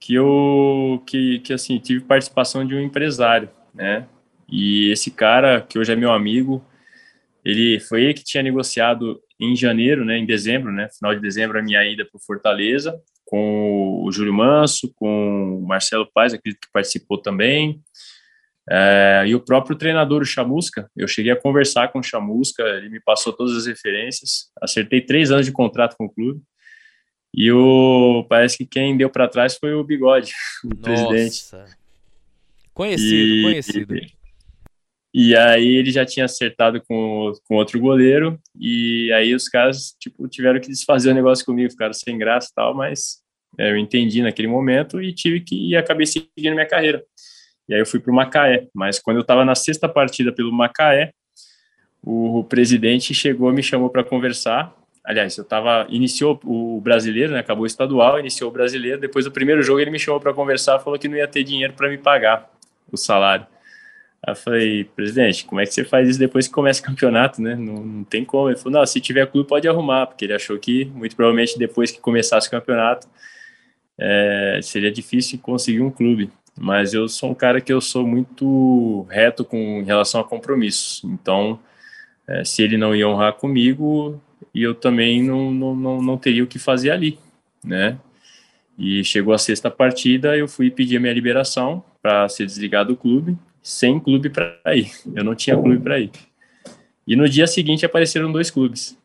que eu que, que assim tive participação de um empresário, né? E esse cara, que hoje é meu amigo, ele foi ele que tinha negociado em janeiro, né, em dezembro, né, final de dezembro, a minha ida para o Fortaleza, com o Júlio Manso, com o Marcelo Paz, acredito que participou também, é, e o próprio treinador, o Chamusca, eu cheguei a conversar com o Chamusca, ele me passou todas as referências, acertei três anos de contrato com o clube, e o, parece que quem deu para trás foi o Bigode, [laughs] o Nossa. presidente. Conhecido, e, conhecido. E aí ele já tinha acertado com, com outro goleiro, e aí os caras, tipo, tiveram que desfazer o negócio comigo, ficaram sem graça e tal, mas é, eu entendi naquele momento e tive que, e acabei seguindo minha carreira. E aí eu fui para o Macaé, mas quando eu estava na sexta partida pelo Macaé, o, o presidente chegou, me chamou para conversar, aliás, eu estava, iniciou o brasileiro, né, acabou o estadual, iniciou o brasileiro, depois do primeiro jogo ele me chamou para conversar, falou que não ia ter dinheiro para me pagar o salário. Aí eu falei, presidente, como é que você faz isso depois que começa o campeonato, né? Não, não tem como. Ele falou, não, se tiver clube pode arrumar, porque ele achou que, muito provavelmente, depois que começasse o campeonato, é, seria difícil conseguir um clube. Mas eu sou um cara que eu sou muito reto com em relação a compromissos. Então, é, se ele não ia honrar comigo, eu também não, não, não, não teria o que fazer ali, né? E chegou a sexta partida, eu fui pedir a minha liberação para ser desligado do clube sem clube para ir. Eu não tinha clube para ir. E no dia seguinte apareceram dois clubes.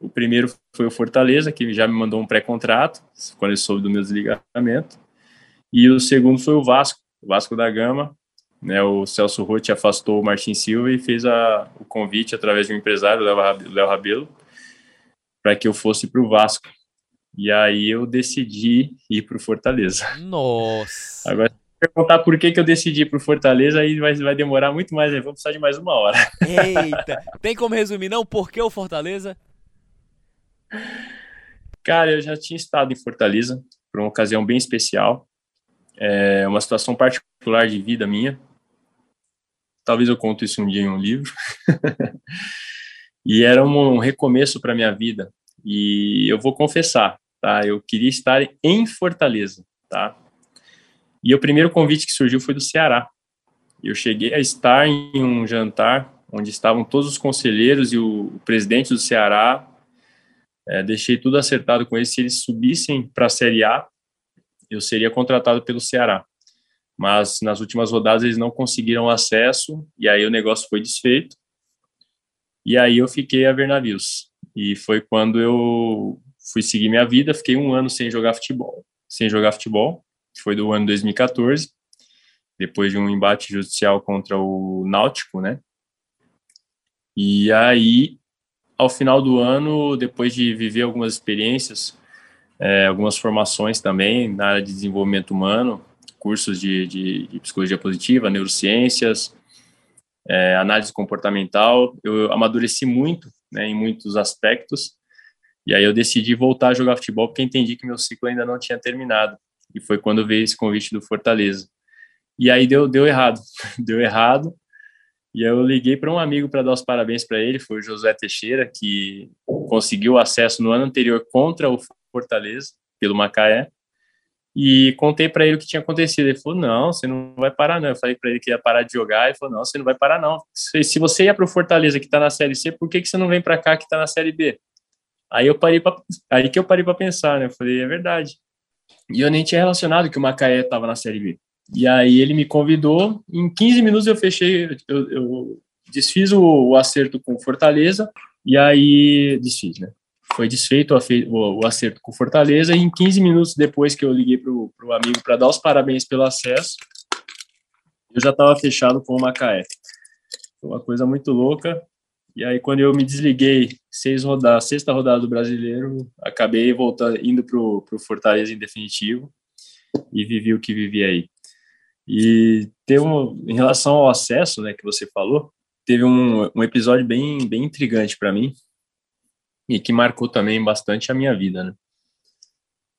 O primeiro foi o Fortaleza, que já me mandou um pré-contrato, quando ele soube do meu desligamento. E o segundo foi o Vasco, o Vasco da Gama. Né, o Celso Rotti afastou o Martin Silva e fez a, o convite através de um empresário, o Léo Rabelo, para que eu fosse para o Vasco. E aí eu decidi ir para o Fortaleza. Nossa! Agora perguntar por que, que eu decidi pro Fortaleza, aí vai, vai demorar muito mais, né? vamos precisar de mais uma hora. Eita! Tem como resumir, não? Por que o Fortaleza? Cara, eu já tinha estado em Fortaleza por uma ocasião bem especial. É uma situação particular de vida minha. Talvez eu conte isso um dia em um livro. [laughs] e era um recomeço para minha vida. E eu vou confessar, tá? Eu queria estar em Fortaleza, tá? E o primeiro convite que surgiu foi do Ceará. Eu cheguei a estar em um jantar onde estavam todos os conselheiros e o, presidente do Ceará é, deixei tudo acertado com eles. Se eles subissem para a Série A, eu seria contratado pelo Ceará. Mas nas últimas rodadas eles não conseguiram acesso e aí o negócio foi desfeito. E aí eu fiquei a ver navios. E foi quando eu fui seguir minha vida. Fiquei um ano sem jogar futebol, sem jogar futebol. Foi do ano 2014, depois de um embate judicial contra o Náutico, né? E aí ao final do ano, depois de viver algumas experiências, é, algumas formações também na área de desenvolvimento humano, cursos de, de, de psicologia positiva, neurociências, é, análise comportamental, eu amadureci muito né, em muitos aspectos, e aí eu decidi voltar a jogar futebol porque entendi que meu ciclo ainda não tinha terminado, e foi quando veio esse convite do Fortaleza. E aí deu, deu errado, [laughs] deu errado, e eu liguei para um amigo para dar os parabéns para ele, foi o José Teixeira, que conseguiu acesso no ano anterior contra o Fortaleza, pelo Macaé, e contei para ele o que tinha acontecido. Ele falou: Não, você não vai parar, não. Eu falei para ele que ia parar de jogar. Ele falou: Não, você não vai parar, não. Se, você ia para o Fortaleza, que está na Série C, por que, que você não vem para cá, que está na Série B? Aí eu parei pra, aí que eu parei para pensar, né? Eu falei: É verdade. E eu nem tinha relacionado que o Macaé estava na Série B. E aí ele me convidou, em 15 minutos eu fechei, eu, eu desfiz o, o, acerto com Fortaleza, e aí desfiz, né? Foi desfeito o, o, acerto com Fortaleza, e em 15 minutos depois que eu liguei para o amigo para dar os parabéns pelo acesso, eu já estava fechado com o Macaé. Foi uma coisa muito louca, e aí quando eu me desliguei, seis rodadas, sexta rodada do Brasileiro, acabei voltando, indo para o Fortaleza em definitivo, e vivi o que vivi aí. E teve um, em relação ao acesso, né, que você falou, teve um, um episódio bem, bem intrigante para mim e que marcou também bastante a minha vida, né?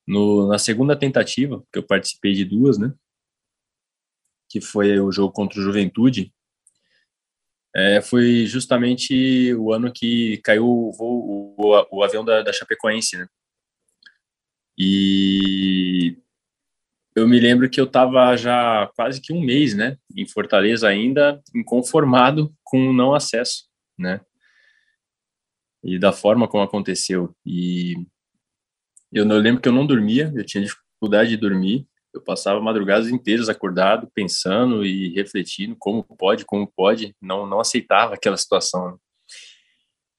No, na segunda tentativa, que eu participei de duas, né? Que foi o jogo contra o Juventude, é, foi justamente o ano que caiu o, voo, o, o avião da, da Chapecoense, né? E eu me lembro que eu estava já quase que um mês, né, em Fortaleza ainda, inconformado com o não acesso, né, e da forma como aconteceu. E eu, eu lembro que eu não dormia, eu tinha dificuldade de dormir, eu passava madrugadas inteiras acordado, pensando e refletindo como pode, como pode, não, não aceitava aquela situação. Né.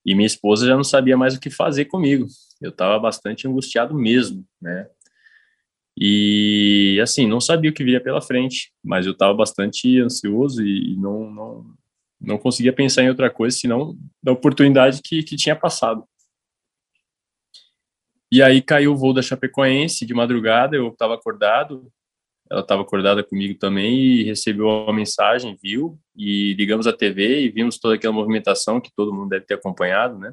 E minha esposa já não sabia mais o que fazer comigo. Eu estava bastante angustiado mesmo, né? E assim, não sabia o que viria pela frente, mas eu estava bastante ansioso e não, não, não conseguia pensar em outra coisa senão da oportunidade que, que tinha passado. E aí caiu o voo da Chapecoense de madrugada, eu estava acordado, ela estava acordada comigo também e recebeu a mensagem, viu, e ligamos a TV e vimos toda aquela movimentação que todo mundo deve ter acompanhado, né?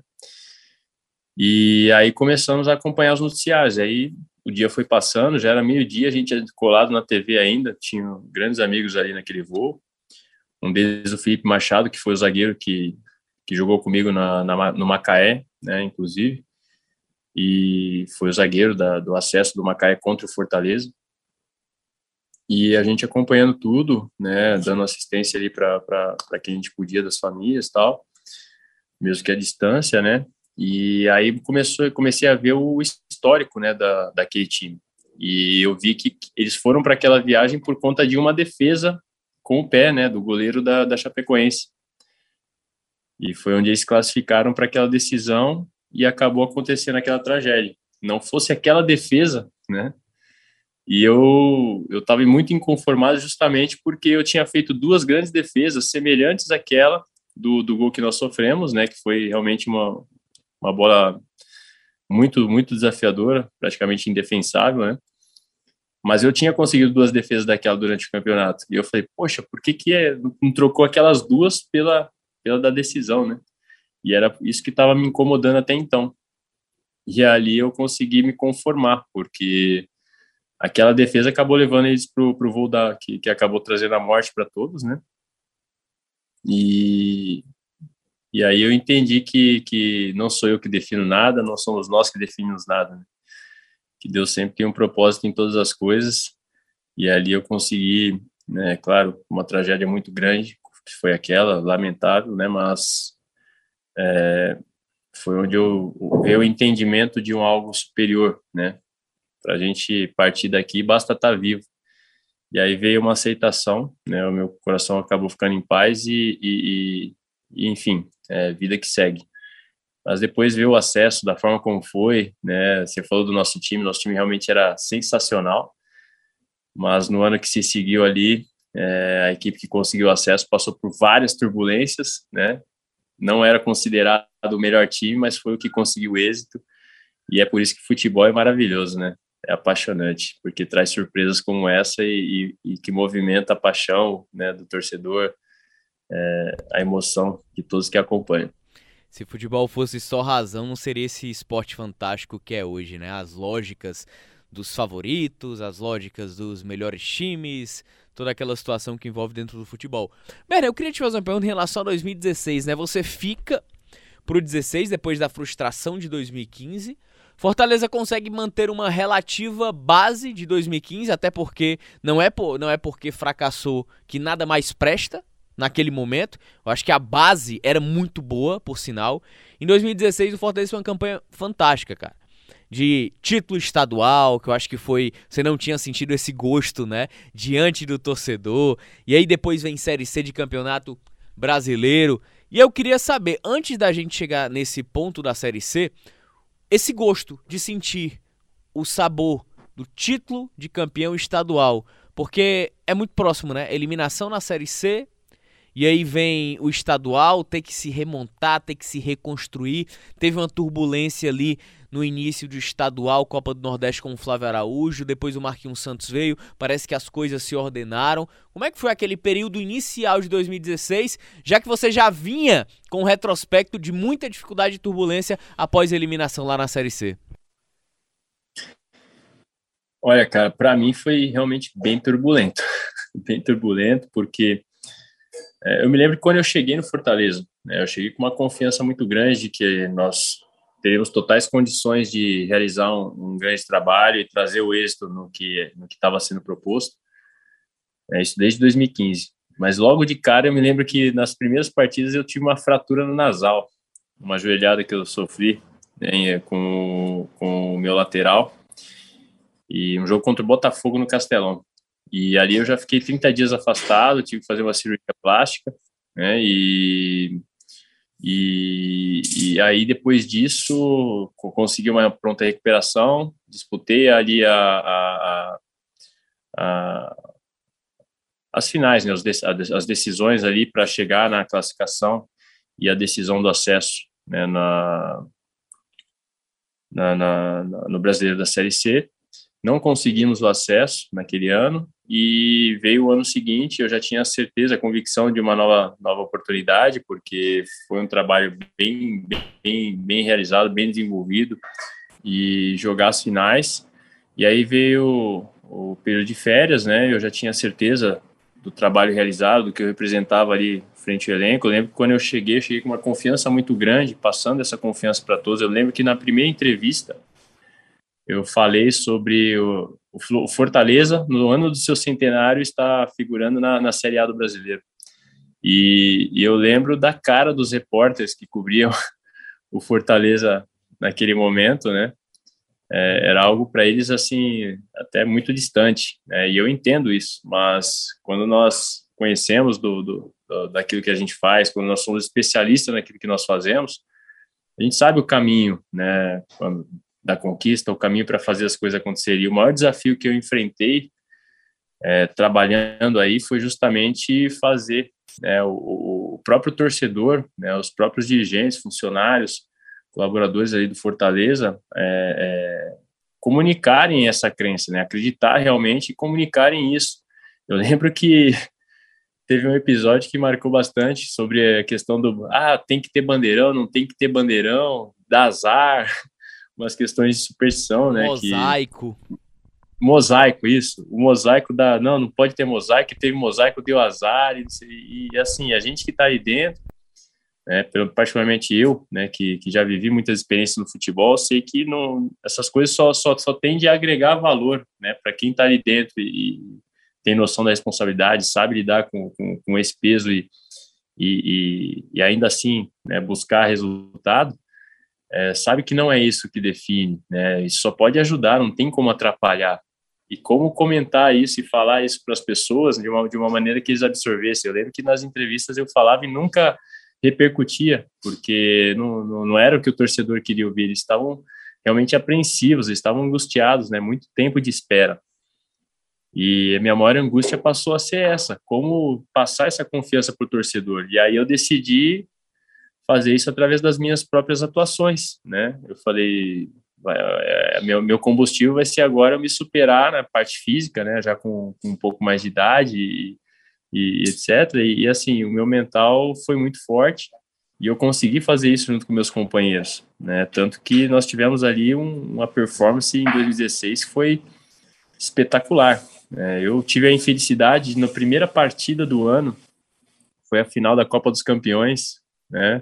E aí começamos a acompanhar os noticiários. Aí o dia foi passando, já era meio-dia, a gente tinha colado na TV ainda, tinha grandes amigos ali naquele voo. Um deles, o Felipe Machado, que foi o zagueiro que, que jogou comigo na, na no Macaé, né, inclusive, e foi o zagueiro da, do acesso do Macaé contra o Fortaleza. E a gente acompanhando tudo, né, dando assistência ali para quem a gente podia das famílias tal, mesmo que a distância, né, e aí começou, comecei a ver o histórico, né, da, daquele time. E eu vi que eles foram para aquela viagem por conta de uma defesa com o pé, né, do goleiro da, da Chapecoense. E foi onde eles classificaram para aquela decisão e acabou acontecendo aquela tragédia. Não fosse aquela defesa, né? E eu eu estava muito inconformado justamente porque eu tinha feito duas grandes defesas semelhantes àquela do, do gol que nós sofremos, né? Que foi realmente uma, uma bola muito, muito desafiadora, praticamente indefensável, né? Mas eu tinha conseguido duas defesas daquela durante o campeonato. E eu falei, poxa, por que, que é, não trocou aquelas duas pela, pela da decisão, né? E era isso que estava me incomodando até então. E ali eu consegui me conformar, porque aquela defesa acabou levando eles para o voo da, que, que acabou trazendo a morte para todos, né? E e aí eu entendi que, que não sou eu que defino nada, não somos nós que definimos nada. Né? Que Deus sempre tem um propósito em todas as coisas. E ali eu consegui, né, claro, uma tragédia muito grande, que foi aquela, lamentável, né, mas é, foi onde eu veio o entendimento de um algo superior, né? Para a gente partir daqui, basta estar tá vivo. E aí veio uma aceitação, né? O meu coração acabou ficando em paz e, e, e enfim, é, vida que segue. Mas depois ver o acesso da forma como foi, né? Você falou do nosso time, nosso time realmente era sensacional. Mas no ano que se seguiu ali, é, a equipe que conseguiu acesso passou por várias turbulências, né? Não era considerado o melhor time, mas foi o que conseguiu êxito. E é por isso que futebol é maravilhoso, né? É apaixonante, porque traz surpresas como essa e, e, e que movimenta a paixão né, do torcedor, é, a emoção de todos que acompanham. Se futebol fosse só razão, não seria esse esporte fantástico que é hoje, né? As lógicas dos favoritos, as lógicas dos melhores times, toda aquela situação que envolve dentro do futebol. Berna, eu queria te fazer uma pergunta em relação a 2016, né? Você fica pro 16 depois da frustração de 2015. Fortaleza consegue manter uma relativa base de 2015, até porque não é, por, não é porque fracassou que nada mais presta naquele momento. Eu acho que a base era muito boa, por sinal. Em 2016, o Fortaleza foi uma campanha fantástica, cara de título estadual, que eu acho que foi. Você não tinha sentido esse gosto, né? Diante do torcedor. E aí depois vem Série C de campeonato brasileiro. E eu queria saber, antes da gente chegar nesse ponto da Série C, esse gosto de sentir o sabor do título de campeão estadual. Porque é muito próximo, né? Eliminação na Série C, e aí vem o estadual, ter que se remontar, ter que se reconstruir. Teve uma turbulência ali no início do estadual, Copa do Nordeste com o Flávio Araújo, depois o Marquinhos Santos veio, parece que as coisas se ordenaram. Como é que foi aquele período inicial de 2016, já que você já vinha com um retrospecto de muita dificuldade e turbulência após a eliminação lá na Série C? Olha, cara, para mim foi realmente bem turbulento. [laughs] bem turbulento, porque é, eu me lembro quando eu cheguei no Fortaleza, né, eu cheguei com uma confiança muito grande de que nós teríamos totais condições de realizar um, um grande trabalho e trazer o êxito no que no que estava sendo proposto. É isso desde 2015. Mas logo de cara eu me lembro que nas primeiras partidas eu tive uma fratura no nasal, uma joelhada que eu sofri né, com, com o meu lateral e um jogo contra o Botafogo no Castelão. E ali eu já fiquei 30 dias afastado, tive que fazer uma cirurgia plástica, né? E, e, e aí depois disso consegui uma pronta recuperação, disputei ali a, a, a, as finais, né? as decisões ali para chegar na classificação e a decisão do acesso né? na, na, na, no Brasileiro da Série C. Não conseguimos o acesso naquele ano e veio o ano seguinte, eu já tinha certeza, a convicção de uma nova, nova oportunidade, porque foi um trabalho bem, bem, bem realizado, bem desenvolvido e jogar as finais. E aí veio o, o período de férias, né? Eu já tinha certeza do trabalho realizado, do que eu representava ali frente ao elenco. Eu lembro que quando eu cheguei, eu cheguei com uma confiança muito grande, passando essa confiança para todos. Eu lembro que na primeira entrevista eu falei sobre o, o Fortaleza, no ano do seu centenário, está figurando na, na Série A do Brasileiro. E, e, eu lembro da cara dos repórteres que cobriam [laughs] o Fortaleza naquele momento, né? É, era algo para eles assim até muito distante, né? E eu entendo isso, mas quando nós conhecemos do, do, do, daquilo que a gente faz, quando nós somos especialistas naquilo que nós fazemos, a gente sabe o caminho, né? Quando, da conquista, o caminho para fazer as coisas acontecerem. o maior desafio que eu enfrentei é, trabalhando aí foi justamente fazer né, o, o, próprio torcedor, né, os próprios dirigentes, funcionários, colaboradores aí do Fortaleza é, é, comunicarem essa crença, né, acreditar realmente e comunicarem isso. Eu lembro que [laughs] teve um episódio que marcou bastante sobre a questão do ah, tem que ter bandeirão, não tem que ter bandeirão, dá azar, umas questões de superstição, né? Mosaico. Que... Mosaico, isso. O mosaico da. Não, não pode ter mosaico, teve mosaico, deu azar, e, e assim, a gente que está aí dentro, né, particularmente eu, né, que, que já vivi muitas experiências no futebol, sei que não, essas coisas só, só, só tendem a agregar valor, né, para quem está ali dentro e, e, tem noção da responsabilidade, sabe lidar com, com, com esse peso e, e, e, ainda assim né, buscar resultado, é, sabe que não é isso que define, né? Isso só pode ajudar, não tem como atrapalhar. E como comentar isso e falar isso para as pessoas de uma, de uma maneira que eles absorvessem. Eu lembro que nas entrevistas eu falava e nunca repercutia, porque não, não, não era o que o torcedor queria ouvir. Eles estavam realmente apreensivos, estavam angustiados, né? Muito tempo de espera. E a minha maior angústia passou a ser essa, como passar essa confiança para o torcedor. E aí eu decidi fazer isso através das minhas próprias atuações, né? Eu falei, é, meu, meu combustível vai ser agora me superar na parte física, né? Já com, com um pouco mais de idade e, e etc. E, e, assim, o meu mental foi muito forte e eu consegui fazer isso junto com meus companheiros, né? Tanto que nós tivemos ali um, uma performance em 2016 que foi espetacular. É, eu tive a infelicidade na primeira partida do ano, foi a final da Copa dos Campeões, né?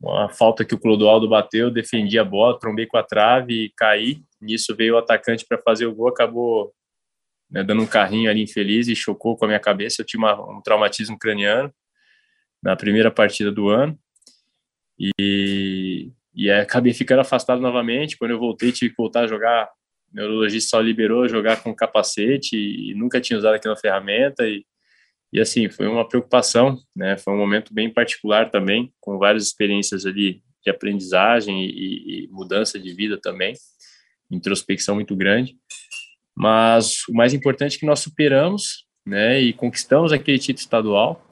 Uma falta que o Clodoaldo bateu, defendi a bola, trombei com a trave e caí. Nisso veio o atacante para fazer o gol, acabou né, dando um carrinho ali infeliz e chocou com a minha cabeça. Eu tinha uma, um traumatismo craniano na primeira partida do ano e, e acabei ficando afastado novamente. Quando eu voltei, tive que voltar a jogar. O neurologista só liberou jogar com capacete e, e nunca tinha usado aquela ferramenta e e assim, foi uma preocupação, né? Foi um momento bem particular também, com várias experiências ali de aprendizagem e, e mudança de vida também, introspecção muito grande. Mas o mais importante é que nós superamos, né? E conquistamos aquele título estadual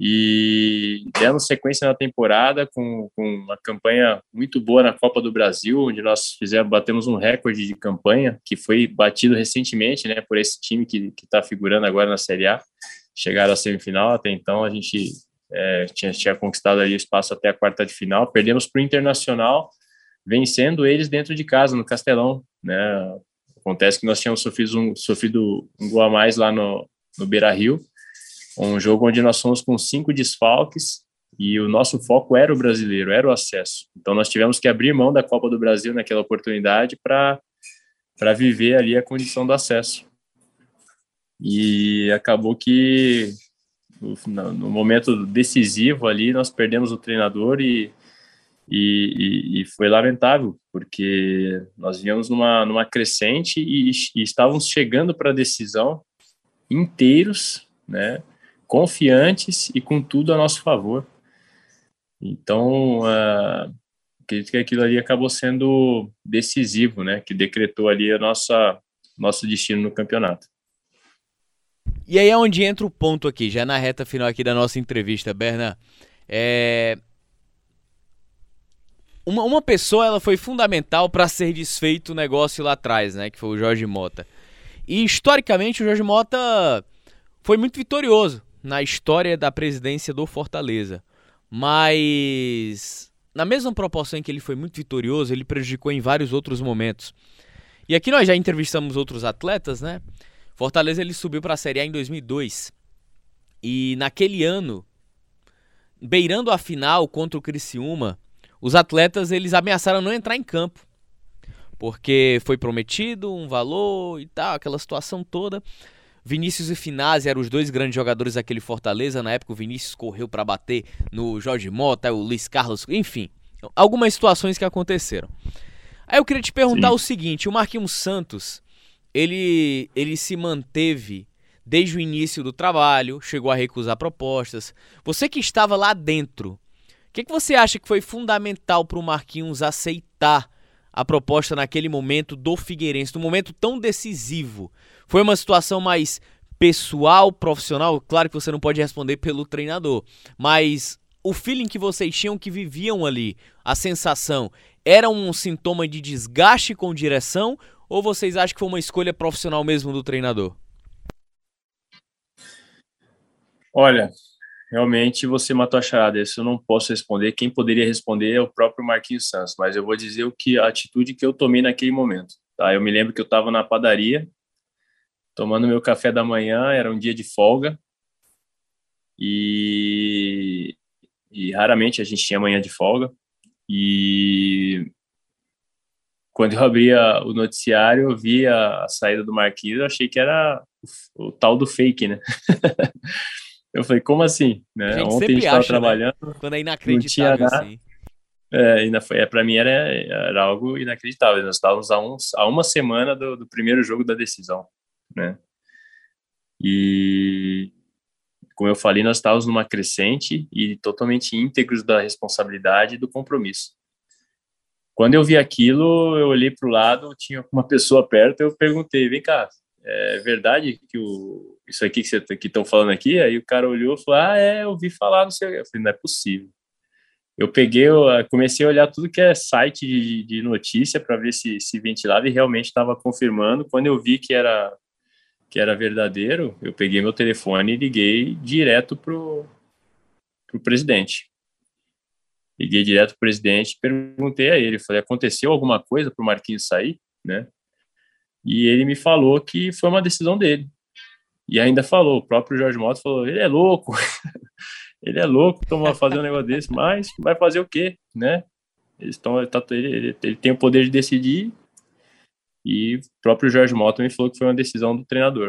e demos sequência na temporada com, com uma campanha muito boa na Copa do Brasil, onde nós fizemos, batemos um recorde de campanha que foi batido recentemente, né, por esse time que está figurando agora na Série A chegaram à semifinal. Até então a gente é, tinha, tinha conquistado ali o espaço até a quarta de final. Perdemos para o Internacional, vencendo eles dentro de casa, no Castelão. Né? Acontece que nós tínhamos sofrido um, sofrido um gol a mais lá no, no Beira Rio, um jogo onde nós fomos com cinco desfalques e o nosso foco era o brasileiro, era o acesso. Então nós tivemos que abrir mão da Copa do Brasil naquela oportunidade para para viver ali a condição do acesso. E acabou que no momento decisivo ali nós perdemos o treinador e, e, e foi lamentável porque nós viemos numa, numa crescente e, e estávamos chegando para a decisão inteiros, né, confiantes e com tudo a nosso favor. Então, uh, acredito que aquilo ali acabou sendo decisivo, né, que decretou ali a nossa nosso destino no campeonato. E aí é onde entra o ponto aqui, já na reta final aqui da nossa entrevista, Berna. É... Uma, uma pessoa ela foi fundamental para ser desfeito o negócio lá atrás, né? Que foi o Jorge Mota. E historicamente o Jorge Mota foi muito vitorioso na história da presidência do Fortaleza. Mas na mesma proporção em que ele foi muito vitorioso, ele prejudicou em vários outros momentos. E aqui nós já entrevistamos outros atletas, né? Fortaleza ele subiu para a Série A em 2002. E naquele ano, beirando a final contra o Criciúma, os atletas eles ameaçaram não entrar em campo. Porque foi prometido um valor e tal, aquela situação toda. Vinícius e Finazzi eram os dois grandes jogadores daquele Fortaleza. Na época, o Vinícius correu para bater no Jorge Mota, o Luiz Carlos, enfim. Algumas situações que aconteceram. Aí eu queria te perguntar Sim. o seguinte: o Marquinhos Santos, ele, ele se manteve desde o início do trabalho, chegou a recusar propostas. Você que estava lá dentro, o que, que você acha que foi fundamental para o Marquinhos aceitar a proposta naquele momento do Figueirense, num momento tão decisivo? Foi uma situação mais pessoal, profissional? Claro que você não pode responder pelo treinador, mas o feeling que vocês tinham que viviam ali, a sensação, era um sintoma de desgaste com direção ou vocês acham que foi uma escolha profissional mesmo do treinador? Olha, realmente você matou a charada. Isso eu não posso responder. Quem poderia responder é o próprio Marquinhos Santos, mas eu vou dizer o que a atitude que eu tomei naquele momento. Tá? Eu me lembro que eu estava na padaria, tomando meu café da manhã, era um dia de folga, e, e raramente a gente tinha manhã de folga, e quando eu abria o noticiário, eu via a saída do Marquinhos, eu achei que era o, o tal do fake, né? [laughs] eu falei, como assim? Né? Ontem a gente estava né? trabalhando. Né? Quando é inacreditável assim. É, ainda foi, é, para mim era, era algo inacreditável. Nós estávamos a, uns, a uma semana do, do primeiro jogo da decisão, né? E como eu falei, nós estávamos numa crescente e totalmente íntegros da responsabilidade e do compromisso. Quando eu vi aquilo, eu olhei para o lado, tinha uma pessoa perto, eu perguntei, vem cá, é verdade que o, isso aqui que vocês estão falando aqui? Aí o cara olhou e falou, ah, é, eu ouvi falar, não sei. Eu falei, não é possível. Eu peguei, eu comecei a olhar tudo que é site de, de notícia para ver se se ventilava e realmente estava confirmando. Quando eu vi que era que era verdadeiro, eu peguei meu telefone e liguei direto pro pro presidente. Liguei direto pro presidente, perguntei a ele, falei, aconteceu alguma coisa para o Marquinhos sair, né? E ele me falou que foi uma decisão dele. E ainda falou, o próprio Jorge Mota falou, ele é louco, [laughs] ele é louco, toma fazer um negócio desse, mas vai fazer o quê, né? Eles tá, ele, ele, ele, tem o poder de decidir e o próprio Jorge Mota me falou que foi uma decisão do treinador.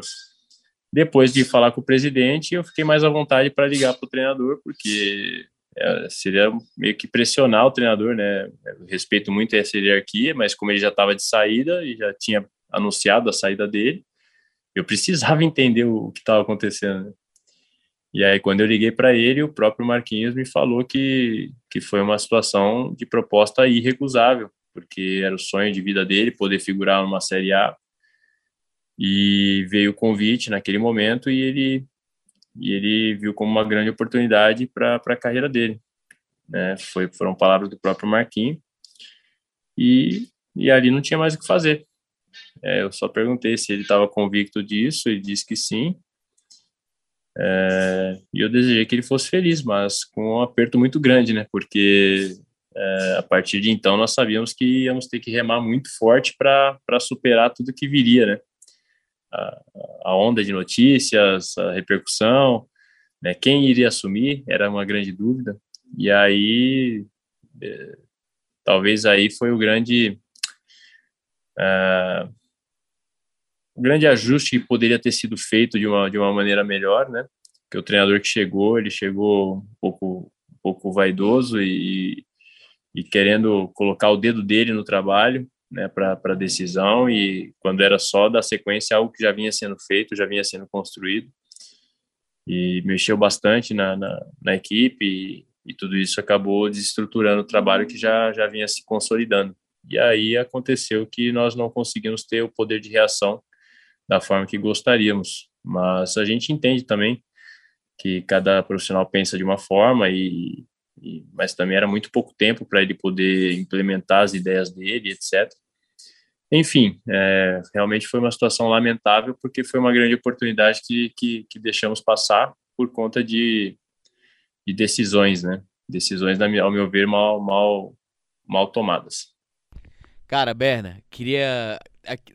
Depois de falar com o presidente, eu fiquei mais à vontade para ligar para o treinador, porque é, seria meio que pressionar o treinador, né? Eu respeito muito essa hierarquia, mas como ele já estava de saída e já tinha anunciado a saída dele, eu precisava [laughs] entender o que estava acontecendo. Né? E aí, quando eu liguei para ele, o próprio Marquinhos me falou que, que foi uma situação de proposta irrecusável, porque era o sonho de vida dele poder figurar numa Série A. E veio o convite naquele momento e ele, e ele viu como uma grande oportunidade para a carreira dele. Né? Foi, foram palavras do próprio Marquinhos. E, e ali não tinha mais o que fazer. É, eu só perguntei se ele estava convicto disso, e disse que sim. É, e eu desejei que ele fosse feliz, mas com um aperto muito grande, né? Porque é, a partir de então nós sabíamos que íamos ter que remar muito forte para superar tudo que viria, né? A, a, onda de notícias, a repercussão, né? Quem iria assumir era uma grande dúvida. E aí, é, talvez aí foi o grande uh, um grande ajuste que poderia ter sido feito de uma, de uma maneira melhor, né? Que o treinador que chegou, ele chegou um pouco, um pouco vaidoso e, e querendo colocar o dedo dele no trabalho, né, para a decisão e quando era só da sequência algo que já vinha sendo feito, já vinha sendo construído e mexeu bastante na, na, na equipe e, e, tudo isso acabou desestruturando o trabalho que já, já vinha se consolidando. E aí aconteceu que nós não conseguimos ter o poder de reação da forma que gostaríamos. Mas a gente entende também que cada profissional pensa de uma forma e, e mas também era muito pouco tempo para ele poder implementar as ideias dele, etc. Enfim, é, realmente foi uma situação lamentável porque foi uma grande oportunidade que, que, que deixamos passar por conta de, de decisões, né? Decisões, ao meu ver, mal, mal, mal tomadas. Cara, Berna, queria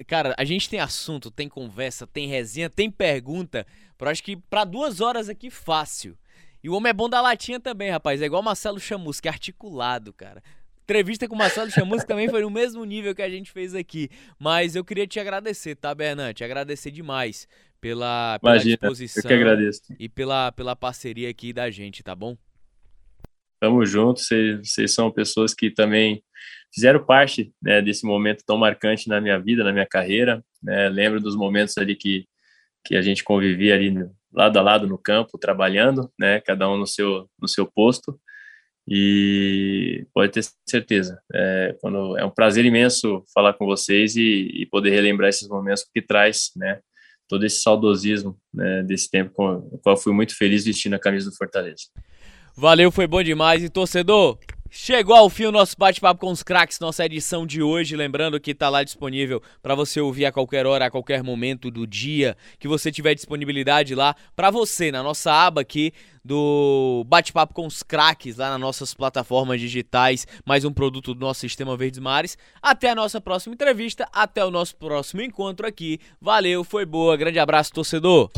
Cara, a gente tem assunto, tem conversa, tem resenha, tem pergunta. Por acho que para duas horas aqui fácil. E o homem é bom da latinha também, rapaz. É igual Marcelo Chamusca, é articulado, cara. Entrevista com o Marcelo Chamusca também foi no mesmo nível que a gente fez aqui. Mas eu queria te agradecer, tá, Bernan? Te agradecer demais pela, pela Imagina, disposição eu que agradeço. e pela, pela parceria aqui da gente, tá bom? Tamo junto, vocês são pessoas que também fizeram parte né, desse momento tão marcante na minha vida, na minha carreira. Né? Lembro dos momentos ali que, que a gente convivia ali lado a lado no campo, trabalhando, né? Cada um no seu no seu posto. E pode ter certeza, é, quando, é um prazer imenso falar com vocês e, e poder relembrar esses momentos que traz, né? Todo esse saudosismo né, desse tempo com o qual fui muito feliz vestindo a camisa do Fortaleza. Valeu, foi bom demais. E torcedor, Chegou ao fim o nosso bate-papo com os craques, nossa edição de hoje. Lembrando que está lá disponível para você ouvir a qualquer hora, a qualquer momento do dia que você tiver disponibilidade lá para você, na nossa aba aqui do Bate-Papo com os Craques, lá nas nossas plataformas digitais. Mais um produto do nosso Sistema Verdes Mares. Até a nossa próxima entrevista, até o nosso próximo encontro aqui. Valeu, foi boa. Grande abraço, torcedor.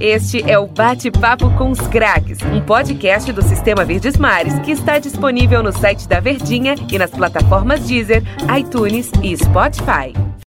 Este é o Bate-Papo com os Craques, um podcast do Sistema Verdes Mares que está disponível no site da Verdinha e nas plataformas Deezer, iTunes e Spotify.